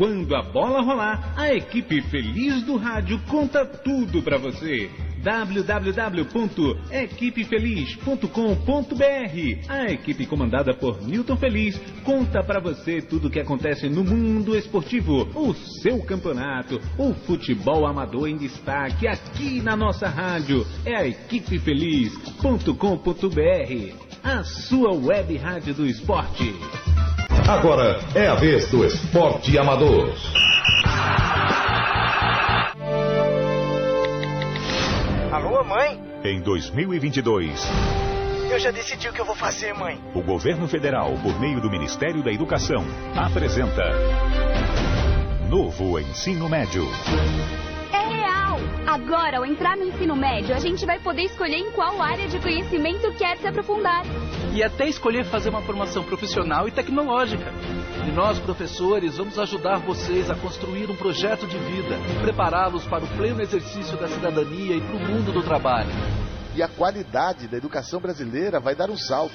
Quando a bola rolar, a equipe feliz do rádio conta tudo para você www.equipefeliz.com.br. A equipe comandada por Newton Feliz conta para você tudo o que acontece no mundo esportivo, o seu campeonato, o futebol amador em destaque aqui na nossa rádio. É a equipefeliz.com.br, a sua web rádio do esporte. Agora é a vez do esporte amador. Alô, mãe? Em 2022. Eu já decidi o que eu vou fazer, mãe. O governo federal, por meio do Ministério da Educação, apresenta Novo Ensino Médio. É real! Agora, ao entrar no ensino médio, a gente vai poder escolher em qual área de conhecimento quer se aprofundar. E até escolher fazer uma formação profissional e tecnológica. E nós, professores, vamos ajudar vocês a construir um projeto de vida e prepará-los para o pleno exercício da cidadania e para o mundo do trabalho. E a qualidade da educação brasileira vai dar um salto.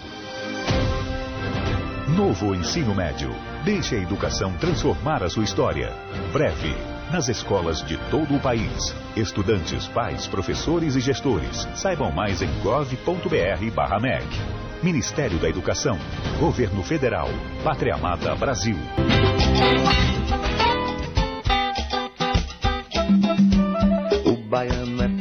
Novo Ensino Médio. Deixe a educação transformar a sua história. Breve. Nas escolas de todo o país. Estudantes, pais, professores e gestores. Saibam mais em gov.br/mec. Ministério da Educação. Governo Federal. Pátria Amada Brasil. O baiano é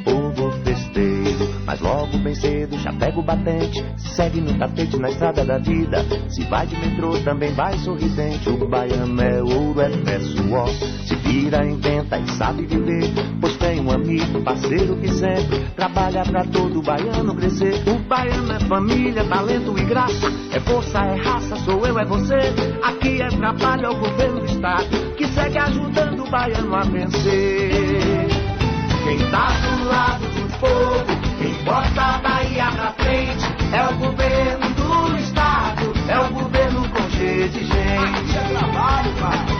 mas logo bem cedo já pega o batente, segue no tapete na estrada da vida. Se vai de metrô também vai sorridente. O baiano é ouro, é fé, suor, se vira, inventa e sabe viver. Pois tem um amigo, parceiro que sempre trabalha pra todo baiano crescer. O baiano é família, talento e graça, é força, é raça, sou eu, é você. Aqui é trabalho, é o governo do estado que segue ajudando o baiano a vencer. Quem tá do lado do povo, bota a Bahia pra frente, é o governo do estado, é o governo com cheio de gente.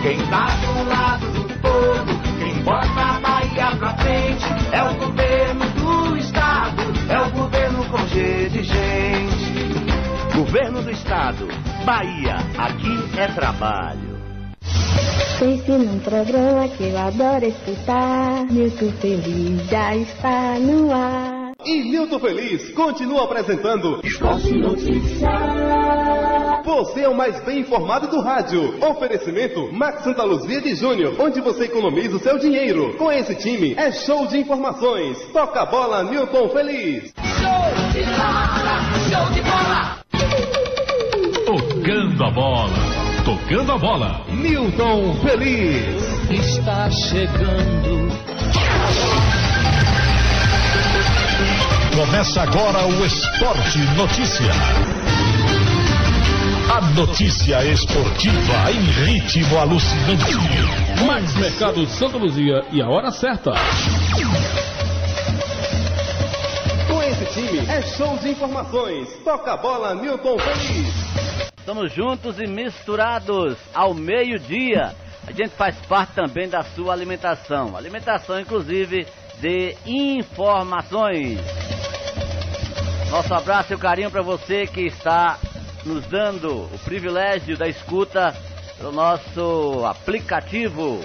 Quem tá do lado do povo, quem bota a Bahia pra frente, é o governo do estado, é o governo com cheio de gente. Governo do estado, Bahia, aqui é trabalho. Pense num programa que eu adoro escutar. Milton Feliz já está no ar. E Milton Feliz continua apresentando Esporte Notícia. Você é o mais bem informado do rádio. Oferecimento Max Santa Luzia de Júnior, onde você economiza o seu dinheiro. Com esse time é show de informações. Toca a bola, Milton Feliz. Show de bola, show de bola. Tocando a bola. Tocando a bola. Milton Feliz. Está chegando. Começa agora o Esporte Notícia. A notícia esportiva em ritmo alucinante. Mais Mercado Santa Luzia e a hora certa. Com esse time é show de informações. Toca a bola, Milton Feliz. Estamos juntos e misturados ao meio-dia. A gente faz parte também da sua alimentação. Alimentação, inclusive, de informações. Nosso abraço e o carinho para você que está nos dando o privilégio da escuta do nosso aplicativo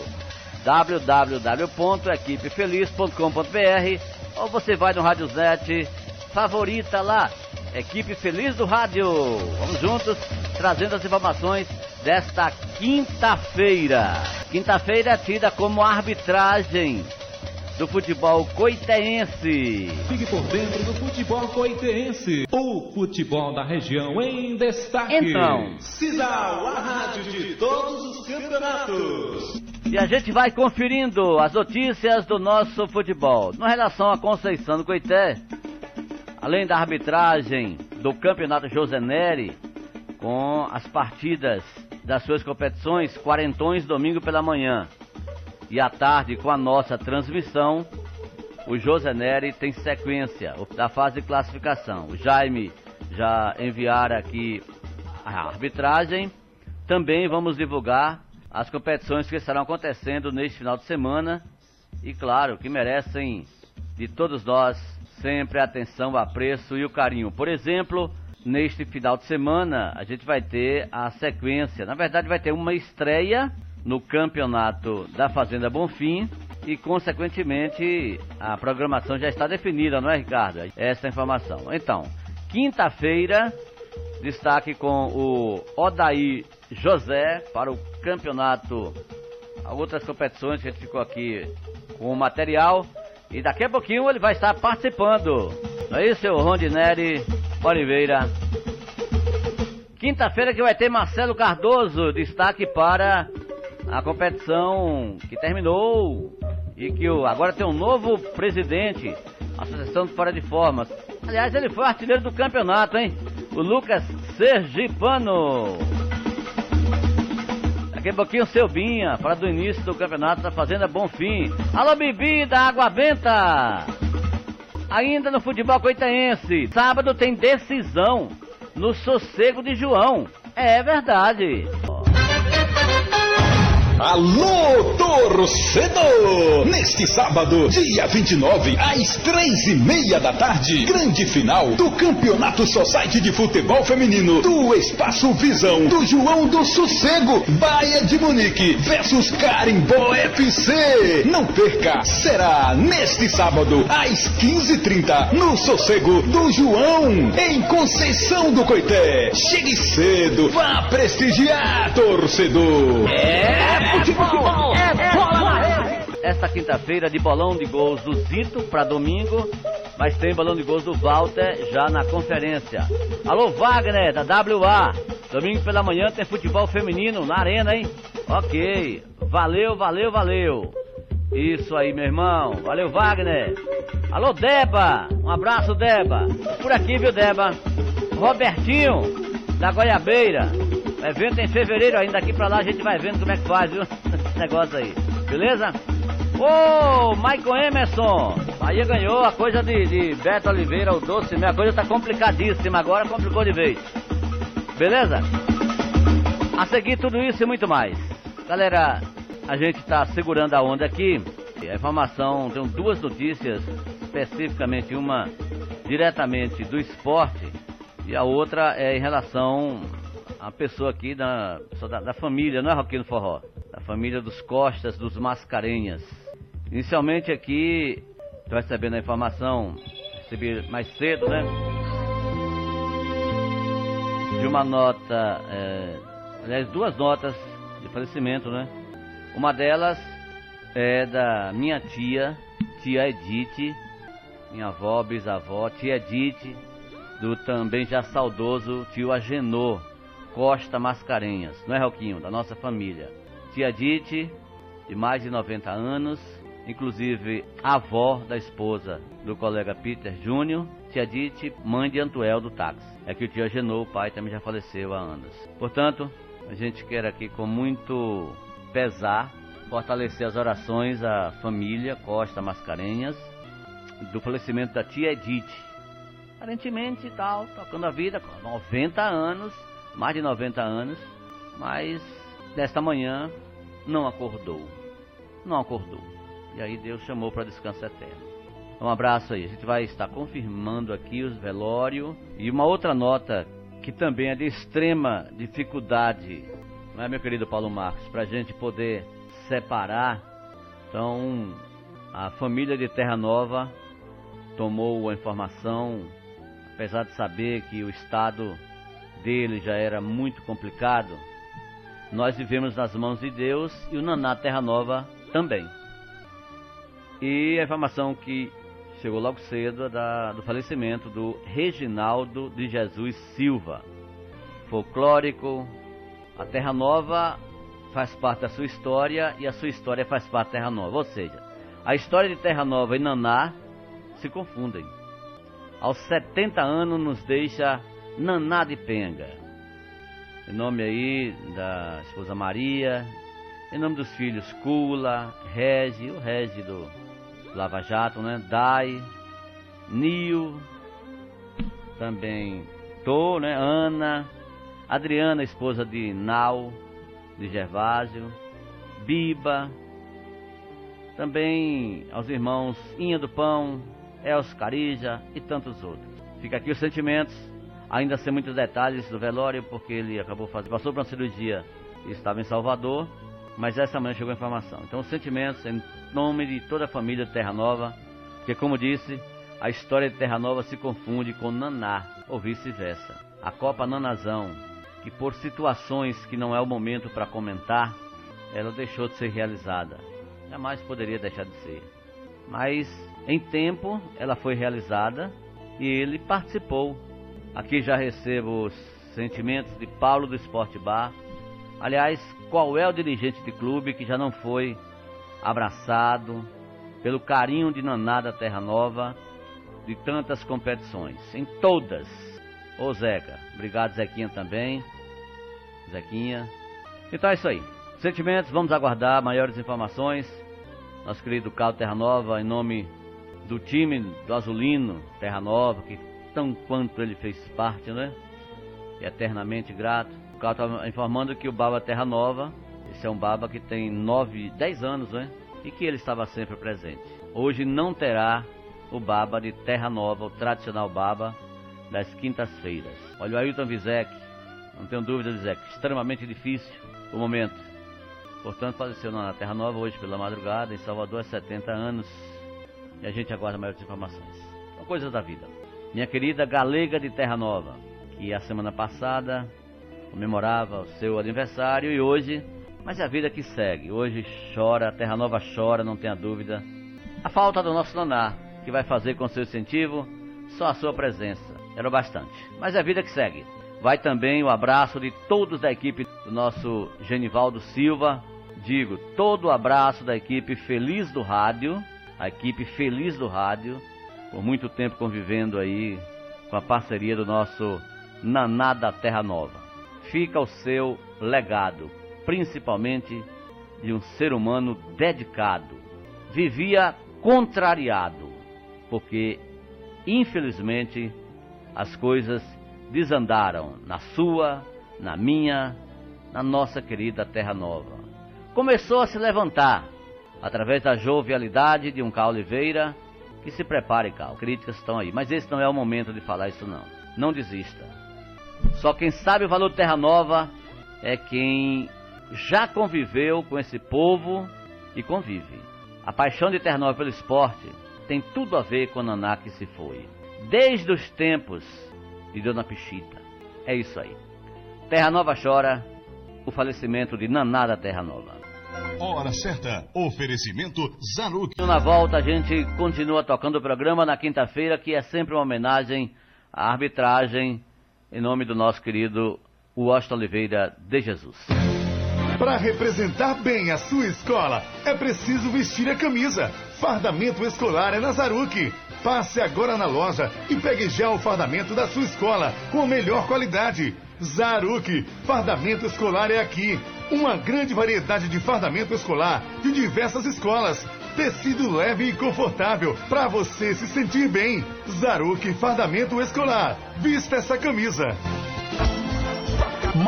www.equipefeliz.com.br ou você vai no Radiozete, favorita lá, Equipe Feliz do Rádio. Vamos juntos trazendo as informações desta quinta-feira. Quinta-feira é tida como arbitragem do futebol coitense. Fique por dentro do futebol coitense. O futebol da região em destaque. Então. Cisal, a rádio de todos os campeonatos. E a gente vai conferindo as notícias do nosso futebol. No relação à Conceição do Coité, além da arbitragem do Campeonato José Neri, com as partidas das suas competições, quarentões domingo pela manhã e à tarde com a nossa transmissão, o José Neri tem sequência da fase de classificação. O Jaime já enviara aqui a arbitragem. Também vamos divulgar as competições que estarão acontecendo neste final de semana e, claro, que merecem de todos nós sempre a atenção, o apreço e o carinho. Por exemplo, neste final de semana a gente vai ter a sequência, na verdade vai ter uma estreia no campeonato da Fazenda Bonfim e, consequentemente, a programação já está definida, não é, Ricardo? Essa é a informação. Então, quinta-feira, destaque com o Odaí José para o campeonato, outras competições que a gente ficou aqui com o material. E daqui a pouquinho ele vai estar participando. Não é isso, seu Rondinelli Oliveira? Quinta-feira que vai ter Marcelo Cardoso, destaque para a competição que terminou e que agora tem um novo presidente, a Associação de Fora de Formas. Aliás, ele foi artilheiro do campeonato, hein? O Lucas Sergipano. Daqui a pouquinho o seu Binha, para do início do campeonato da Fazenda Bonfim. Alô, bebida, água benta! Ainda no futebol coitaense, sábado tem decisão no sossego de João. É verdade. Alô, torcedor! Neste sábado, dia 29, às três e meia da tarde, grande final do Campeonato Society de Futebol Feminino do Espaço Visão do João do Sossego, Baia de Munique versus Carimbó FC. Não perca, será neste sábado, às 15h30, no Sossego do João, em Conceição do Coité. Chegue cedo, vá prestigiar, torcedor! É futebol, é. Esta quinta-feira de bolão de gols do Zito para domingo, mas tem bolão de gols do Walter já na conferência. Alô Wagner da WA. Domingo pela manhã tem futebol feminino na arena, hein? Ok. Valeu, valeu, valeu. Isso aí, meu irmão. Valeu, Wagner. Alô, Deba. Um abraço, Deba. Por aqui, viu, Deba? Robertinho, da Goiabeira. Evento é em fevereiro ainda, daqui pra lá a gente vai vendo como é que faz, viu? Esse negócio aí. Beleza? Ô, Michael Emerson! Bahia ganhou a coisa de, de Beto Oliveira, o doce, minha coisa tá complicadíssima agora, complicou de vez. Beleza? A seguir tudo isso e muito mais. Galera, a gente tá segurando a onda aqui. A informação, tem duas notícias, especificamente uma diretamente do esporte e a outra é em relação a pessoa aqui da, da, da família, não é Roquinho Forró? Da família dos Costas, dos Mascarenhas. Inicialmente aqui, estou recebendo a informação, recebi mais cedo, né? De uma nota, é, aliás, duas notas de falecimento, né? Uma delas é da minha tia, tia Edith, minha avó, bisavó, tia Edith, do também já saudoso tio Agenor, Costa Mascarenhas, não é, Roquinho? Da nossa família. Tia Dite, de mais de 90 anos, inclusive avó da esposa do colega Peter Júnior. Tia Dite, mãe de Antuel do táxi. É que o tio Agenor, o pai, também já faleceu há anos. Portanto, a gente quer aqui com muito pesar fortalecer as orações à família Costa Mascarenhas do falecimento da tia Edith. Aparentemente tal, tocando a vida com 90 anos mais de 90 anos, mas desta manhã não acordou. Não acordou. E aí Deus chamou para descanso eterno. Um abraço aí. A gente vai estar confirmando aqui os velórios. E uma outra nota que também é de extrema dificuldade, não é, meu querido Paulo Marcos? Para a gente poder separar. Então, a família de Terra Nova tomou a informação, apesar de saber que o Estado dele já era muito complicado, nós vivemos nas mãos de Deus e o Naná Terra Nova também. E a informação que chegou logo cedo é da, do falecimento do Reginaldo de Jesus Silva, folclórico. A Terra Nova faz parte da sua história e a sua história faz parte da Terra Nova. Ou seja, a história de Terra Nova e Naná se confundem. Aos 70 anos nos deixa Naná de Penga. Em nome aí da esposa Maria, em nome dos filhos Cula, Regi, o Regi do Lava Jato, né? Dai, Nil, também Tô, né? Ana, Adriana, esposa de Nau, de Gervásio, Biba, também aos irmãos Inha do Pão, Els Carija e tantos outros. Fica aqui os sentimentos ainda sem muitos detalhes do velório, porque ele acabou fazendo, passou por uma cirurgia e estava em Salvador. Mas essa manhã chegou a informação. Então, sentimentos em nome de toda a família de Terra Nova, que como disse, a história de Terra Nova se confunde com Naná, ou vice-versa. A Copa Nanazão, que por situações que não é o momento para comentar, ela deixou de ser realizada. Jamais poderia deixar de ser. Mas, em tempo, ela foi realizada e ele participou. Aqui já recebo os sentimentos de Paulo do Esporte Bar. Aliás, qual é o dirigente de clube que já não foi abraçado pelo carinho de Naná da Terra Nova de tantas competições? Em todas. Ô Zeca, obrigado Zequinha também. Zequinha. Então é isso aí. Sentimentos, vamos aguardar maiores informações. Nosso querido Carlos Terra Nova, em nome do time do Azulino Terra Nova, que tão quanto ele fez parte, né? E eternamente grato. O Carlos está informando que o Baba Terra Nova, esse é um Baba que tem 9, 10 anos, né? E que ele estava sempre presente. Hoje não terá o Baba de Terra Nova, o tradicional Baba das quintas-feiras. Olha o Ailton Vizek, não tenho dúvida, Vizek, extremamente difícil o momento. Portanto, faleceu na Terra Nova hoje pela madrugada, em Salvador, há 70 anos. E a gente aguarda maiores informações. São coisas da vida. Minha querida Galega de Terra Nova, que a semana passada comemorava o seu aniversário e hoje, mas é a vida que segue. Hoje chora, a Terra Nova chora, não tenha dúvida. A falta do nosso Naná, que vai fazer com seu incentivo só a sua presença. Era o bastante. Mas é a vida que segue. Vai também o abraço de todos da equipe do nosso Genivaldo Silva. Digo, todo o abraço da equipe Feliz do Rádio, a equipe Feliz do Rádio, por muito tempo convivendo aí com a parceria do nosso Naná da Terra Nova. Fica o seu legado, principalmente de um ser humano dedicado. Vivia contrariado, porque infelizmente as coisas desandaram na sua, na minha, na nossa querida Terra Nova. Começou a se levantar através da jovialidade de um Cal Oliveira. Que se prepare, Cal. Críticas estão aí. Mas esse não é o momento de falar isso, não. Não desista. Só quem sabe o valor de Terra Nova é quem já conviveu com esse povo e convive. A paixão de Terra Nova pelo esporte tem tudo a ver com a Naná que se foi. Desde os tempos de Dona Pichita. É isso aí. Terra Nova chora o falecimento de Naná da Terra Nova. Hora certa. Oferecimento Zanuck. Na volta a gente continua tocando o programa na quinta-feira, que é sempre uma homenagem à arbitragem em nome do nosso querido Washington Oliveira de Jesus. Para representar bem a sua escola, é preciso vestir a camisa. Fardamento escolar é na Zaruque. Passe agora na loja e pegue já o fardamento da sua escola com a melhor qualidade. Zaruque, fardamento escolar é aqui. Uma grande variedade de fardamento escolar de diversas escolas. Tecido leve e confortável para você se sentir bem. Zaruque Fardamento Escolar. Vista essa camisa.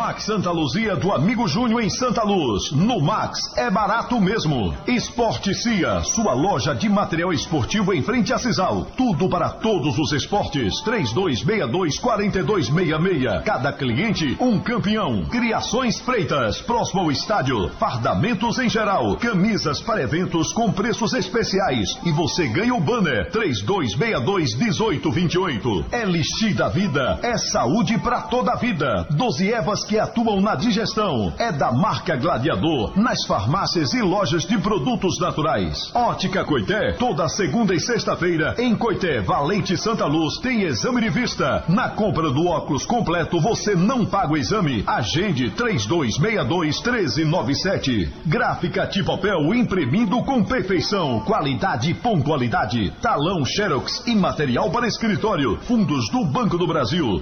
Max Santa Luzia do Amigo Júnior em Santa Luz. No Max é barato mesmo. Esporte Cia, sua loja de material esportivo em frente a Cisal. Tudo para todos os esportes. 3262-4266. Cada cliente, um campeão. Criações Freitas, próximo ao estádio. Fardamentos em geral. Camisas para eventos com preços especiais. E você ganha o banner. 3262-1828. É Elixir da Vida. É saúde para toda a vida. 12 Evas que atuam na digestão. É da marca Gladiador, nas farmácias e lojas de produtos naturais. Ótica Coité, toda segunda e sexta-feira em Coité, Valente Santa Luz, tem exame de vista. Na compra do óculos completo, você não paga o exame. Agende 3262-1397. Gráfica de papel imprimindo com perfeição. Qualidade e pontualidade. Talão Xerox e material para escritório. Fundos do Banco do Brasil.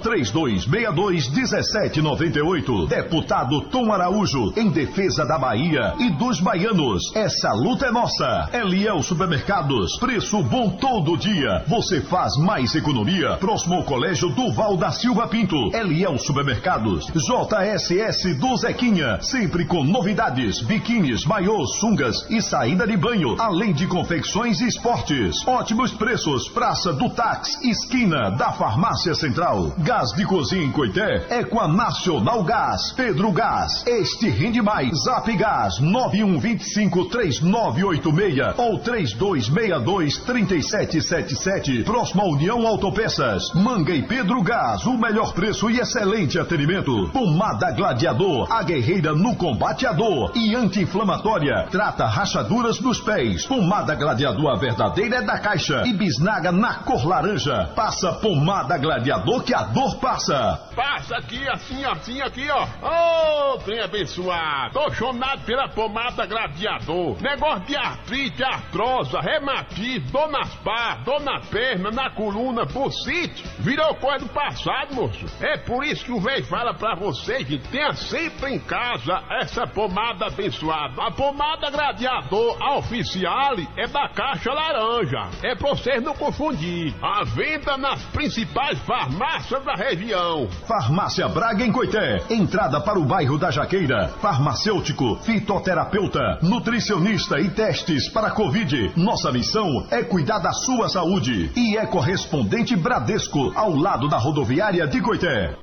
3262-1798. Deputado Tom Araújo, em defesa da Bahia e dos baianos. Essa luta é nossa. Eliel Supermercados, preço bom todo dia. Você faz mais economia. Próximo ao Colégio Duval da Silva Pinto. Eliel Supermercados, JSS do Zequinha, sempre com novidades, biquínis, maiôs, sungas e saída de banho, além de confecções e esportes. Ótimos preços, Praça do Tax, esquina da Farmácia Central. Gás de cozinha em Coité é com a Nacional Gás. Gás, Pedro Gás, este rende mais. Zap Gás 91253986 ou 32623777. Próxima União Autopeças. Manga e Pedro Gás, o melhor preço e excelente atendimento. Pomada Gladiador, a guerreira no combate à dor e anti-inflamatória. Trata rachaduras nos pés. Pomada Gladiador, a verdadeira é da caixa. E bisnaga na cor laranja. Passa pomada Gladiador que a dor passa. Passa aqui, assim, assim, aqui, ó. Ô, oh, trem abençoado. Tô chonado pela pomada gladiador. Negócio de artrite, artrosa, reumatismo, dor nas pás, dor na perna, na coluna, bucite. Virou coisa do passado, moço. É por isso que o velho fala pra vocês que tenha sempre em casa essa pomada abençoada. A pomada gladiador, a oficiale, é da caixa laranja. É pra vocês não confundir. A venda nas principais farmácias da região. Farmácia Braga em Coité. Entrada para o bairro da Jaqueira. Farmacêutico, fitoterapeuta, nutricionista e testes para Covid. Nossa missão é cuidar da sua saúde. E é correspondente Bradesco, ao lado da rodoviária de Coité.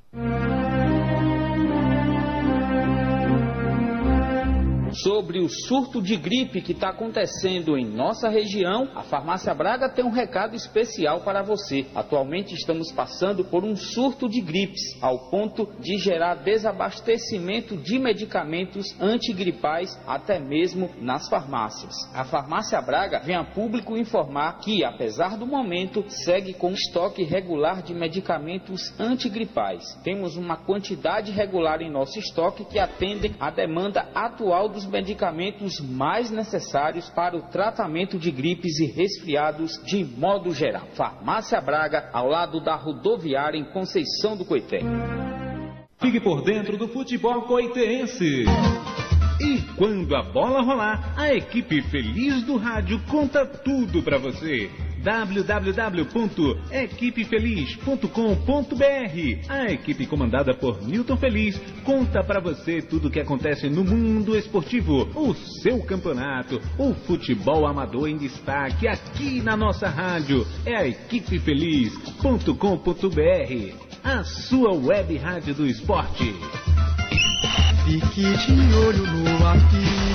Sobre o surto de gripe que está acontecendo em nossa região, a Farmácia Braga tem um recado especial para você. Atualmente estamos passando por um surto de gripes, ao ponto de gerar desabastecimento de medicamentos antigripais até mesmo nas farmácias. A Farmácia Braga vem a público informar que, apesar do momento, segue com estoque regular de medicamentos antigripais. Temos uma quantidade regular em nosso estoque que atendem à demanda atual dos medicamentos mais necessários para o tratamento de gripes e resfriados de modo geral. Farmácia Braga, ao lado da rodoviária em Conceição do Coité. Fique por dentro do futebol coitense. E quando a bola rolar, a equipe feliz do rádio conta tudo para você www.equipefeliz.com.br. A equipe comandada por Newton Feliz conta para você tudo o que acontece no mundo esportivo, o seu campeonato, o futebol amador em destaque aqui na nossa rádio. É a equipefeliz.com.br, a sua web rádio do esporte. Fique de olho no apito.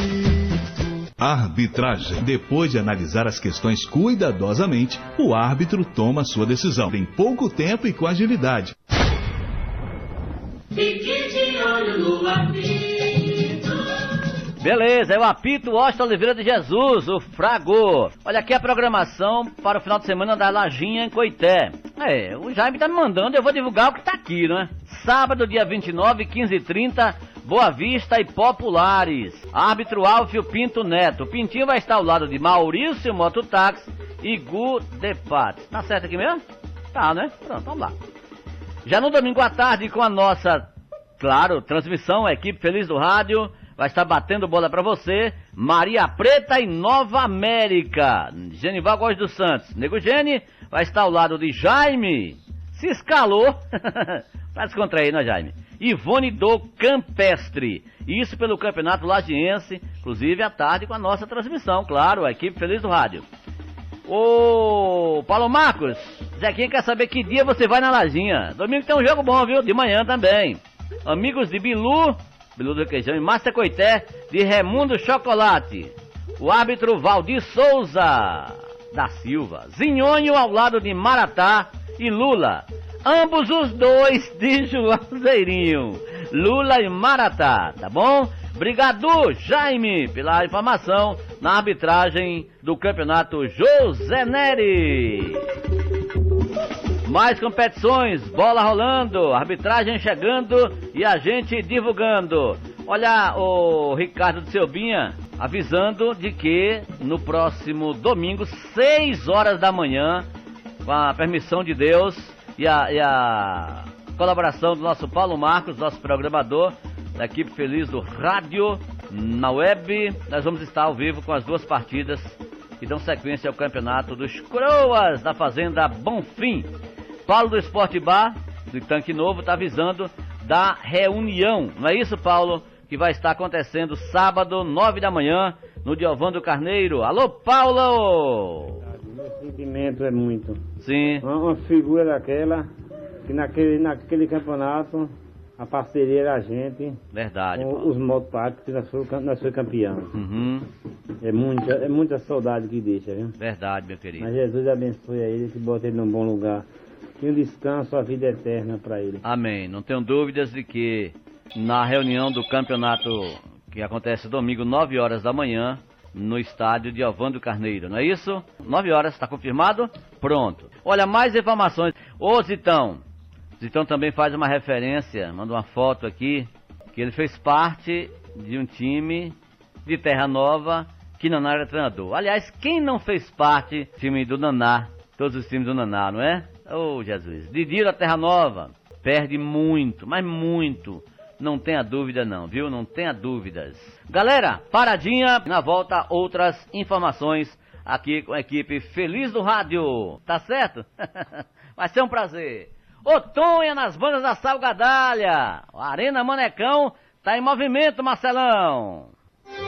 Arbitragem. Depois de analisar as questões cuidadosamente, o árbitro toma sua decisão. Tem pouco tempo e com agilidade. Fique de olho no. Beleza, é o apito Washington Oliveira de Jesus, o Frago. Olha aqui a programação para o final de semana da Lajinha em Coité. É, o Jaime tá me mandando, eu vou divulgar o que tá aqui, né? Sábado, dia 29, 15 e 30, Boa Vista e Populares. Árbitro Alfio Pinto Neto. O Pintinho vai estar ao lado de Maurício Mototáxi e Gu Depat. Tá certo aqui mesmo? Tá, né? Pronto, vamos lá. Já no domingo à tarde, com a nossa, claro, transmissão, a equipe Feliz do Rádio, vai estar batendo bola para você, Maria Preta e Nova América. Genival Góes dos Santos. Nego Gene vai estar ao lado de Jaime. Se escalou. pra descontrair, né, Jaime? Ivone do Campestre. Isso pelo Campeonato Lagiense, inclusive à tarde com a nossa transmissão, claro, a equipe Feliz do Rádio. Ô, Paulo Marcos, Zequinha quer saber que dia você vai na Lajinha. Domingo tem um jogo bom, viu? De manhã também. Amigos de Bilu, Bilu do Queijão e Márcia Coité, de Remundo Chocolate. O árbitro Valdir Souza da Silva. Zinhonho ao lado de Maratá e Lula. Ambos os dois de Juazeirinho. Lula e Maratá, tá bom? Obrigado, Jaime, pela informação na arbitragem do campeonato José Neri. Mais competições, bola rolando, arbitragem chegando e a gente divulgando. Olha o Ricardo de Selbinha avisando de que no próximo domingo, 6 horas da manhã, com a permissão de Deus, e a, e a colaboração do nosso Paulo Marcos, nosso programador, da equipe feliz do rádio, na web. Nós vamos estar ao vivo com as duas partidas que dão sequência ao campeonato dos Croas da Fazenda Bonfim. Paulo do Esporte Bar, do Tanque Novo, está avisando da reunião. Não é isso, Paulo? Que vai estar acontecendo sábado, nove da manhã, no Diovando Carneiro. Alô, Paulo! Meu sentimento é muito. Sim. Uma, figura daquela, que naquele, naquele campeonato a parceria era a gente Verdade, com Paulo. os mototáxis que nós fomos nós campeão. Uhum. É muita, é muita saudade que deixa, viu? Verdade, meu querido. Mas Jesus abençoe a ele, que bota ele num bom lugar. E um descanso, a vida eterna para ele. Amém. Não tenho dúvidas de que na reunião do campeonato que acontece domingo, 9 horas da manhã, no estádio de Alvando Carneiro, não é isso? 9 horas, está confirmado? Pronto. Olha, mais informações. Ô Zitão, Zitão também faz uma referência, manda uma foto aqui, que ele fez parte de um time de Terra Nova que Naná era treinador. Aliás, quem não fez parte do time do Naná, todos os times do Naná, não é? Ô Jesus, Didi da Terra Nova, perde muito, mas muito. Não tenha dúvida não, viu? Não tenha dúvidas. Galera, paradinha, na volta outras informações aqui com a equipe Feliz do Rádio. Tá certo? Vai ser um prazer. Ô Tonha nas bandas da Salgadalha. A Arena Manecão tá em movimento, Marcelão.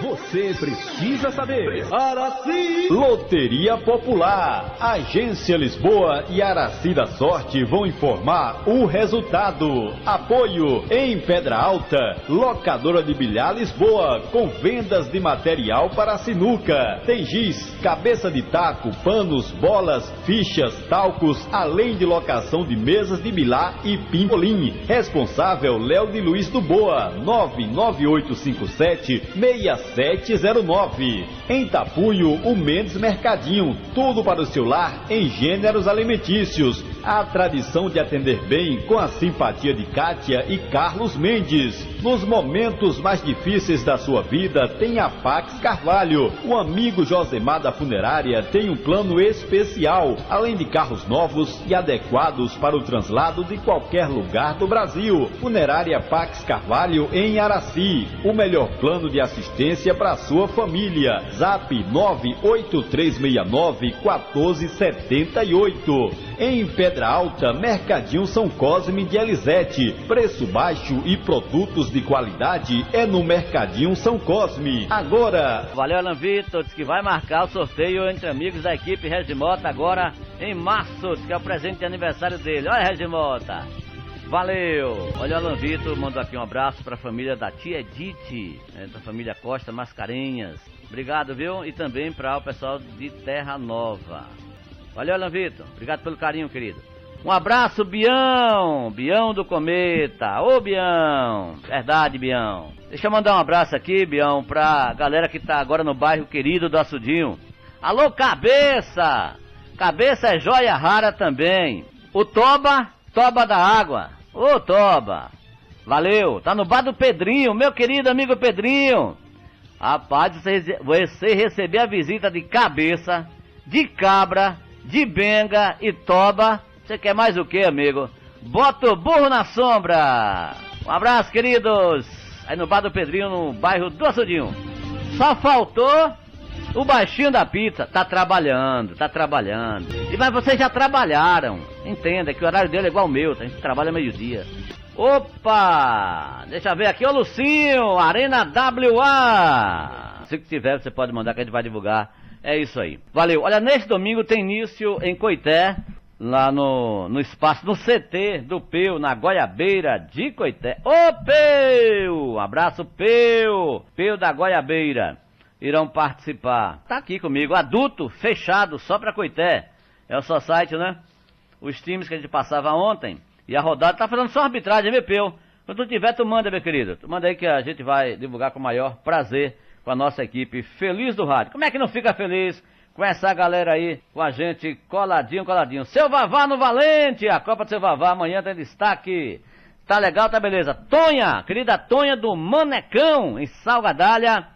Você precisa saber. Araci! Loteria Popular. Agência Lisboa e Araci da Sorte vão informar o resultado. Apoio em Pedra Alta. Locadora de bilhar Lisboa. Com vendas de material para sinuca. Tem giz, cabeça de taco, panos, bolas, fichas, talcos, além de locação de mesas de bilhar e pimpolim. Responsável Léo de Luiz do Boa. 99857 6709. Em Tapuio, o Mendes Mercadinho. Tudo para o seu lar em gêneros alimentícios. A tradição de atender bem com a simpatia de Kátia e Carlos Mendes. Nos momentos mais difíceis da sua vida, tem a Pax Carvalho. O amigo Josemar da Funerária tem um plano especial, além de carros novos e adequados para o translado de qualquer lugar do Brasil. Funerária Pax Carvalho em Araci. O melhor plano de assistência para sua família. Zap 98369 1478. Em Pedra Alta, Mercadinho São Cosme de Elisete. Preço baixo e produtos de qualidade é no Mercadinho São Cosme. Agora. Valeu, Alan Vitor. Diz que vai marcar o sorteio entre amigos da equipe Regimota agora em março, diz que é o presente de aniversário dele. Olha, Regimota. Valeu! Olha, o Alan Vitor mandou aqui um abraço para a família da tia Edith, né, da família Costa Mascarenhas. Obrigado, viu? E também para o pessoal de Terra Nova. Valeu, Alan Vitor. Obrigado pelo carinho, querido. Um abraço, Bião! Bião do Cometa. Ô, Bião! Verdade, Bião. Deixa eu mandar um abraço aqui, Bião, pra galera que tá agora no bairro querido do Açudinho. Alô, Cabeça! Cabeça é joia rara também. O Toba, Toba da Água. Ô, Toba! Valeu! Tá no bar do Pedrinho, meu querido amigo Pedrinho. Rapaz, você, receber a visita de Cabeça, de Cabra, de Benga e Toba, você quer mais o que, amigo? Bota o burro na sombra! Um abraço, queridos! Aí no bar do Pedrinho, no bairro do Açudinho. Só faltou o baixinho da pizza. Tá trabalhando, tá trabalhando. E mas vocês já trabalharam. Entenda que o horário dele é igual ao meu, a gente trabalha meio-dia. Opa! Deixa eu ver aqui, ô Lucinho, Arena WA. Se tiver, você pode mandar que a gente vai divulgar. É isso aí. Valeu. Olha, neste domingo tem início em Coité, lá no, no espaço, no CT do Peu, na Goiabeira de Coité. Ô Peu! Abraço, Peu! Peu da Goiabeira. Irão participar. Tá aqui comigo, adulto, fechado, só pra Coité. É o só site, né? Os times que a gente passava ontem. E a rodada tá fazendo só arbitragem, meu Peu. Quando tu tiver, tu manda, meu querido. Tu manda aí que a gente vai divulgar com o maior prazer com a nossa equipe feliz do rádio. Como é que não fica feliz com essa galera aí, com a gente coladinho, coladinho. Seu Vavá no Valente, a Copa do Seu Vavá amanhã tem destaque. Tá legal, tá beleza. Tonha, querida Tonha do Manecão, em Salgadalha.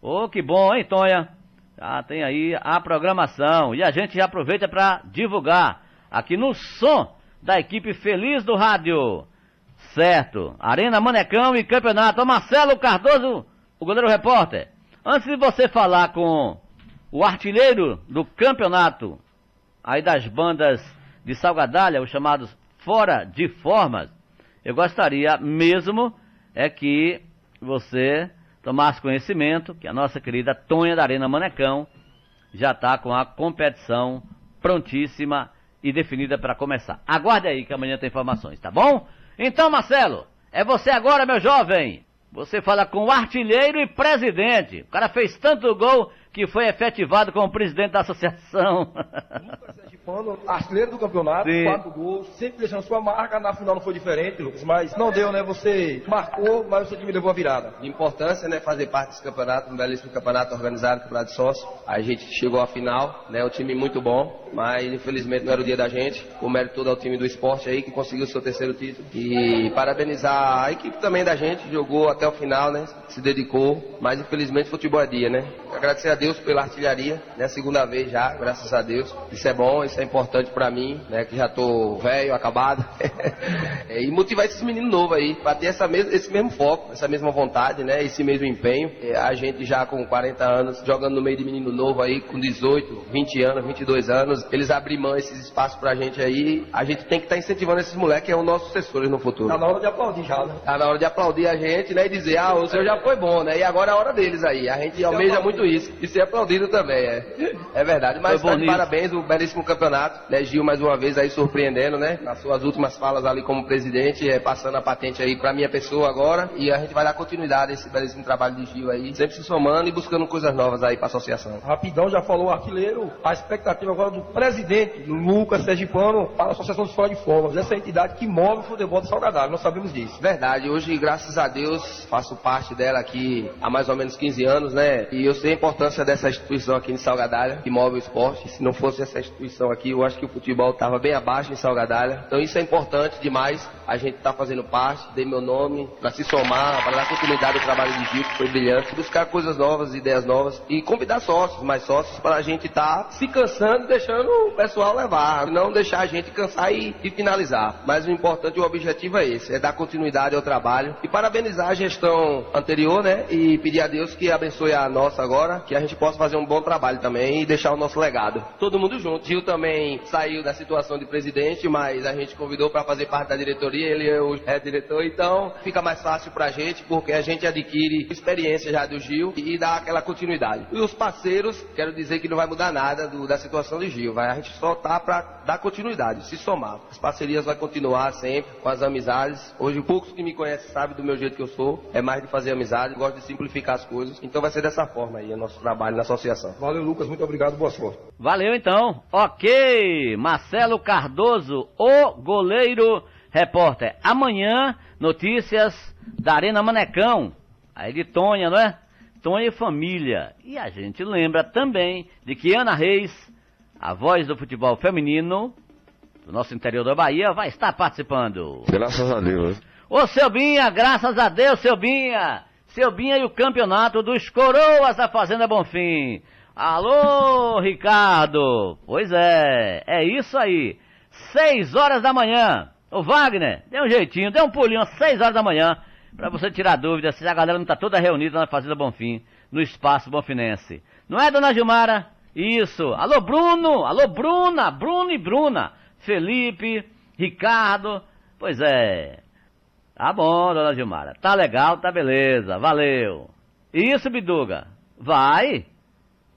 Ô, oh, que bom, hein, Tonha? Já tem aí a programação. E a gente já aproveita para divulgar aqui no som da equipe feliz do rádio. Certo. Arena Manecão e campeonato. Marcelo Cardoso, o goleiro repórter. Antes de você falar com o artilheiro do campeonato, aí das bandas de Salgadalha, os chamados Fora de Formas, eu gostaria mesmo é que você tomasse conhecimento que a nossa querida Tonha da Arena Manecão já está com a competição prontíssima e definida para começar. Aguarde aí que amanhã tem informações, tá bom? Então, Marcelo, É você agora, meu jovem. Você fala com o artilheiro e presidente. O cara fez tanto gol que foi efetivado como presidente da associação. Sergipano, artilheiro do campeonato, Sim. quatro gols, sempre deixando sua marca, na final não foi diferente, Lucas, mas não deu, né? Você marcou, mas o seu time levou a virada. Importância, né, fazer parte desse campeonato, um belíssimo campeonato organizado, campeonato de sócio. A gente chegou à final, né, um time muito bom, mas infelizmente não era o dia da gente. O mérito todo ao time do esporte aí que conseguiu o seu terceiro título. E parabenizar a equipe também da gente, jogou até o final, né, se dedicou, mas infelizmente futebol é dia, né. Agradecer a Deus pela artilharia, né, segunda vez já, graças a Deus. Isso é bom, isso é importante pra mim, né, que já tô velho, acabado. É, e motivar esses meninos novos aí, pra ter essa mes esse mesmo foco, essa mesma vontade, né, esse mesmo empenho. É, a gente já com 40 anos, jogando no meio de menino novo aí, com 18, 20 anos, 22 anos, eles abrem mão esses espaços pra gente aí. A gente tem que estar incentivando esses moleques, que é os nossos sucessores no futuro. Tá na hora de aplaudir já, né? Tá na hora de aplaudir a gente, né? E dizer, ah, o senhor já foi bom, né? E agora é a hora deles aí. A gente almeja muito isso. E ser aplaudido também, é. É verdade. Mas tá parabéns, o belíssimo campeonato. Né? Gil mais uma vez aí surpreendendo, né? Nas suas últimas falas ali como presidente, é, passando a patente aí pra minha pessoa agora. E a gente vai dar continuidade a esse belíssimo trabalho de Gil aí. Sempre se somando e buscando coisas novas aí pra associação. Rapidão, já falou o artilheiro, a expectativa agora do presidente, do Lucas Sergipano, para a Associação de Escola de Fogos, essa entidade que move o futebol de Salgadário, nós sabemos disso. Verdade, hoje, graças a Deus, faço parte dela aqui há mais ou menos 15 anos, né? E eu sei a importância dessa instituição aqui em Salgadalha, que move o esporte. Se não fosse essa instituição aqui, eu acho que o futebol estava bem abaixo em Salgadalha. Então isso é importante demais. A gente está fazendo parte, dei meu nome, para se somar, para dar continuidade ao trabalho de Gil, que foi brilhante, buscar coisas novas, ideias novas e convidar sócios, mais sócios, para a gente estar se cansando e deixando o pessoal levar, não deixar a gente cansar e, e finalizar. Mas o importante, o objetivo é esse, é dar continuidade ao trabalho e parabenizar a gestão anterior, né? E pedir a Deus que abençoe a nossa agora, que a gente possa fazer um bom trabalho também e deixar o nosso legado. Todo mundo junto. Gil também saiu da situação de presidente, mas a gente convidou para fazer parte da diretoria, ele é o é diretor, então fica mais fácil pra gente, porque a gente adquire experiência já do Gil e dá aquela continuidade. E os parceiros, quero dizer que não vai mudar nada do- da situação de Gil, vai a gente só tá para dar continuidade, se somar. As parcerias vai continuar sempre com as amizades. Hoje poucos que me conhecem sabem do meu jeito que eu sou, é mais de fazer amizade, gosto de simplificar as coisas. Então vai ser dessa forma aí o nosso trabalho na associação. Valeu, Lucas, muito obrigado, boa sorte. Valeu então. Ok, Marcelo Cardoso, o goleiro repórter. Amanhã, notícias da Arena Manecão. Aí de Tonha, não é? Tonha e família. E a gente lembra também de que Ana Reis, a voz do futebol feminino do nosso interior da Bahia, vai estar participando. Graças a Deus. Ô, seu Binha, graças a Deus, seu Binha. Seu Binha e o campeonato dos Coroas da Fazenda Bonfim. Alô, Ricardo. Pois é, é isso aí. Seis horas da manhã. Ô, Wagner, dê um jeitinho, dê um pulinho às seis horas da manhã, pra você tirar dúvida se a galera não tá toda reunida na Fazenda Bonfim, no Espaço Bonfinense. Não é, dona Gilmara? Isso. Alô, Bruno. Alô, Bruna. Bruno e Bruna. Felipe, Ricardo. Pois é. Tá bom, dona Gilmara. Tá legal, tá beleza. Valeu. Isso, Biduga. Vai.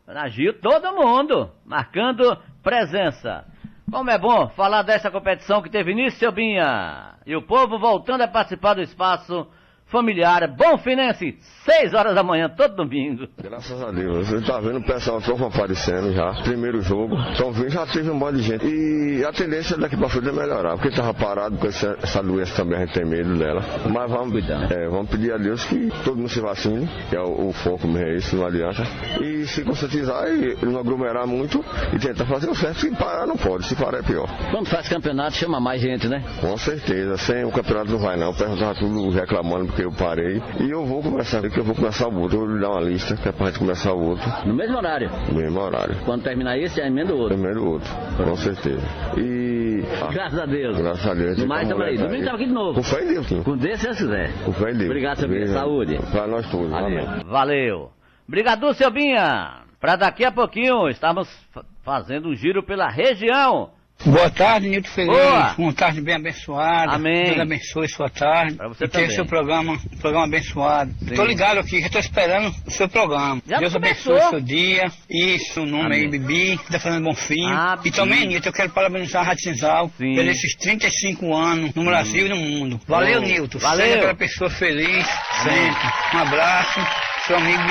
Dona Gil, todo mundo. Marcando presença. Como é bom falar dessa competição que teve início, Binha. E o povo voltando a participar do espaço familiar Bonfinense, 6 horas da manhã, todo domingo. Graças a Deus. Você tá vendo o pessoal todo aparecendo já. Primeiro jogo. Então vindo já teve um monte de gente. E a tendência daqui pra frente é melhorar. Porque tava parado com essa, essa doença também, a gente tem medo dela. Mas vamos, é, vamos pedir a Deus que todo mundo se vacine, que é o, o foco mesmo, é isso, não adianta. E se conscientizar e não aglomerar muito e tentar fazer o certo. Se parar não pode, se parar é pior. Quando faz campeonato, chama mais gente, né? Com certeza, sem o campeonato não vai não. Perguntava tudo reclamando eu parei. E eu vou começar, que eu vou começar o outro. Eu vou lhe dar uma lista, que é pra gente começar o outro. No mesmo horário. No mesmo horário. Quando terminar esse, já emenda o outro. Emenda o outro, com certeza. E. ah, Graças a Deus. Graças a Deus. Mais tamo aí. Domingo tamo aqui de novo. Com fé em Deus, sim. Com Deus, se Deus quiser. Com fé em Deus. Obrigado, seu Binha. Saúde. Pra nós todos. Amém. Valeu. Obrigado, seu Binha. Pra daqui a pouquinho, estamos fa- fazendo um giro pela região. Boa tarde, Nilton Feliz. Boa. Uma tarde bem abençoada. Amém. Deus abençoe sua tarde. Pra você e tenha também. seu programa, um programa abençoado. Tô ligado aqui, já tô esperando o seu programa. Já Deus começou. abençoe seu dia. Isso, o nome aí, Bibi, que tá fazendo bom fim. Ah, e também, Nilton, eu quero parabenizar a Sim. pelos esses 35 anos no Brasil e no mundo. Valeu, Bom. Nilton. Valeu. Seja aquela pessoa feliz sempre. Um abraço, seu amigo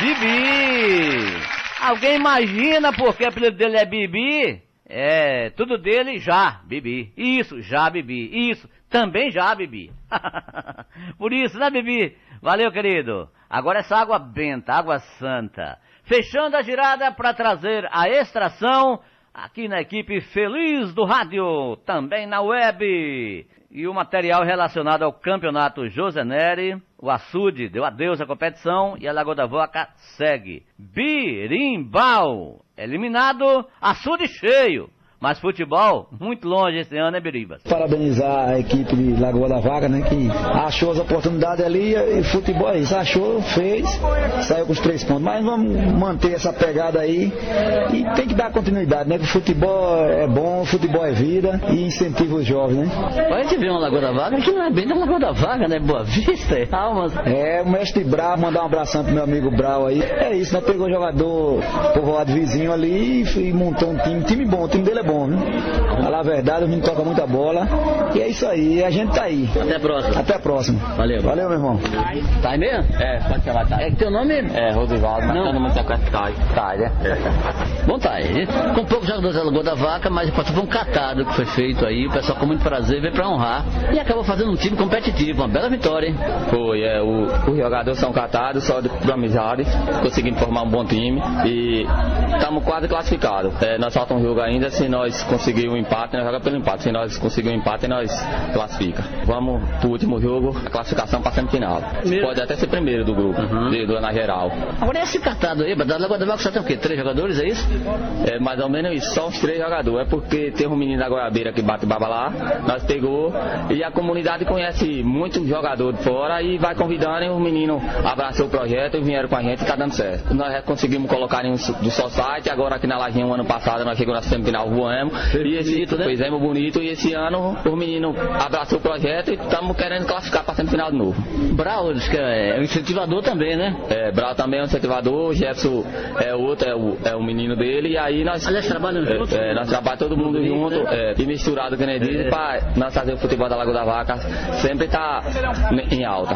Bibi. Bibi! Alguém imagina porque o apelido dele é Bibi? É, tudo dele já, Bibi. Isso, já, Bibi. Isso, também já, Bibi. Por isso, né, Bibi? Valeu, querido. Agora essa água benta, água santa. Fechando a girada para trazer a extração aqui na equipe Feliz do Rádio, também na web. E o material relacionado ao campeonato José Neri, o açude deu adeus à competição e a Lagoa da Voca segue. Birimbau, eliminado, açude cheio. Mas futebol, muito longe esse ano, é Biribas? Parabenizar a equipe de Lagoa da Vaca, né? Que achou as oportunidades ali e futebol é isso. Achou, fez, saiu com os três pontos. Mas vamos manter essa pegada aí e tem que dar continuidade, né? Que o futebol é bom, o futebol é vida e incentiva os jovens, né? A gente viu uma Lagoa da Vaga que não é bem da Lagoa da Vaga, né? Boa Vista, é Almas. É, o mestre Brau, mandar um abração pro meu amigo Brau aí. É isso, né? Pegou jogador povoado vizinho ali e, e montou um time. Time bom, o time dele é bom, né? Falar a verdade, o menino toca muita bola. E é isso aí, a gente tá aí. Até a próxima. Até a próxima. Valeu. Valeu, meu irmão. Tá aí mesmo? É, pode chamar Thay. É que teu nome É, Rosivaldo, mas Não. todo mundo tá com Thay. Thay, né? Bom, tá aí. Com poucos jogadores da Lagoa da Vaca, mas foi um catado que foi feito aí. O pessoal com muito prazer veio pra honrar. E acabou fazendo um time competitivo. Uma bela vitória, hein? Foi, é, o, os jogadores são catados, só de, por amizade, conseguimos formar um bom time e estamos quase classificados. É, nós falta um jogo ainda, se nós conseguir um empate, nós jogamos pelo empate. Se nós conseguir um empate, nós classifica. Vamos pro último jogo, a classificação para semifinal. Primeiro. Pode até ser primeiro do grupo, de, do, na geral. Agora esse catado aí, da Lagoa da Vaca só tem o quê? Três jogadores, é isso? É mais ou menos isso, só os três jogadores. É porque tem um menino da Goiabeira que bate baba lá, nós pegou e a comunidade conhece muito jogador de fora e vai convidando e o menino abraçou o projeto e vieram com a gente e tá dando certo. Nós conseguimos colocar em um do Society, agora aqui na Lajinha, um ano passado, nós chegamos na semifinal, voamos. E esse, bonito, né? Fizemos bonito e esse ano o menino abraçou o projeto e estamos querendo classificar para semifinal de novo. Brau, que é um incentivador também, né? É, Brau também é um incentivador, o Jefferson é outro, é o, é o menino dele, e aí nós. Aliás, trabalham é, juntos? É, nós trabalhamos todo mundo Bonito, junto né? é, e misturado, que nem diz, É. pra nós fazer o futebol da Lagoa da Vaca sempre tá em alta.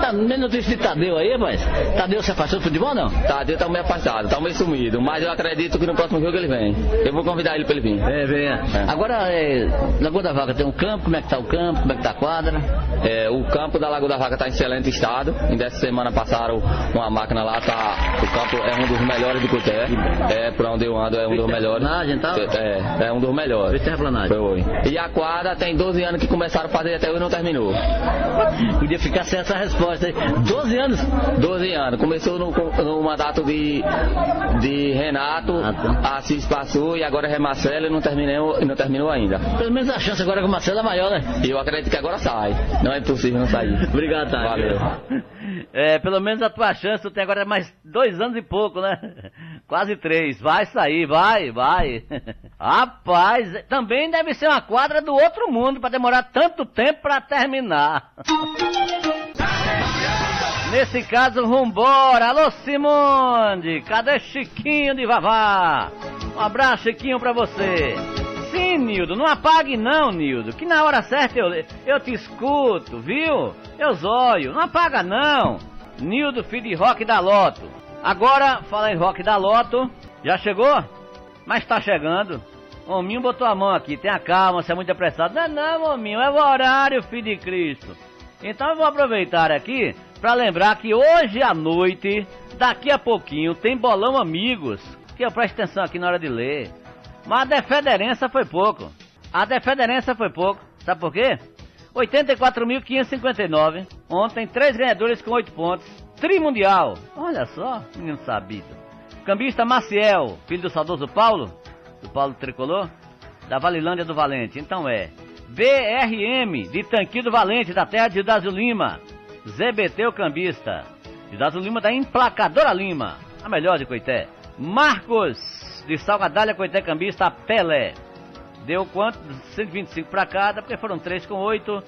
Tá meio notícia de Tadeu aí, rapaz? Tadeu se afastou do futebol não? Tadeu tá meio afastado, tá meio sumido, mas eu acredito que no próximo jogo ele vem. Eu vou convidar ele pra ele vir. É, venha. Agora, é, Lagoa da Vaca tem um campo, como é que tá o campo, como é que tá a quadra? É, o campo da Lagoa da Vaca está em excelente estado. Ainda essa semana passaram uma máquina lá, tá, o campo é um dos melhores de Cuté. É, por onde eu ando, é um dos melhores. tal? É, é um dos melhores. Terraplanagem. Foi. E a quadra tem 12 anos que começaram a fazer até hoje e não terminou. Podia ficar sem essa resposta aí. 12 anos? 12 anos. Começou no, no mandato de, de Renato, Assis passou e agora é Marcelo e não terminou, não terminou ainda. Pelo menos a chance agora com o Marcelo é maior, né? E eu acredito que agora sai. Não é possível não sair. Obrigado, Tadeu. Valeu. É, pelo menos a tua chance tu tem agora mais dois anos e pouco, né? Quase três. Vai sair, vai, vai. Rapaz, também deve ser uma quadra do outro mundo pra demorar tanto tempo pra terminar. Nesse caso, vambora. Alô, Simonde. Cadê Chiquinho de Vavá? Um abraço, Chiquinho, pra você. Sim, Nildo, não apague não, Nildo, que na hora certa eu, eu te escuto, viu? Eu zóio, não apaga não. Nildo, filho de Rock da Loto. Agora, fala em Rock da Loto, já chegou? Mas tá chegando. Hominho botou a mão aqui, tenha calma, você é muito apressado. Não, não, Hominho, é o horário, filho de Cristo. Então eu vou aproveitar aqui para lembrar que hoje à noite, daqui a pouquinho, tem Bolão Amigos. Que eu presto atenção aqui na hora de ler. Mas a defederença foi pouco. A defederença foi pouco. Sabe por quê? 84.559. Ontem, três ganhadores com oito pontos. Trimundial. Olha só, menino sabido. Cambista Maciel, filho do saudoso Paulo, do Paulo Tricolor, da Valilândia do Valente. Então é BRM, de Tanquinho do Valente, da terra de Dazo Lima. ZBT, o cambista. De Dazo Lima, da Emplacadora Lima. A melhor de Coité. Marcos, de Salgadalha, Coité Cambista, Pelé. Deu quanto? 125 para cada, porque foram 3 com 8,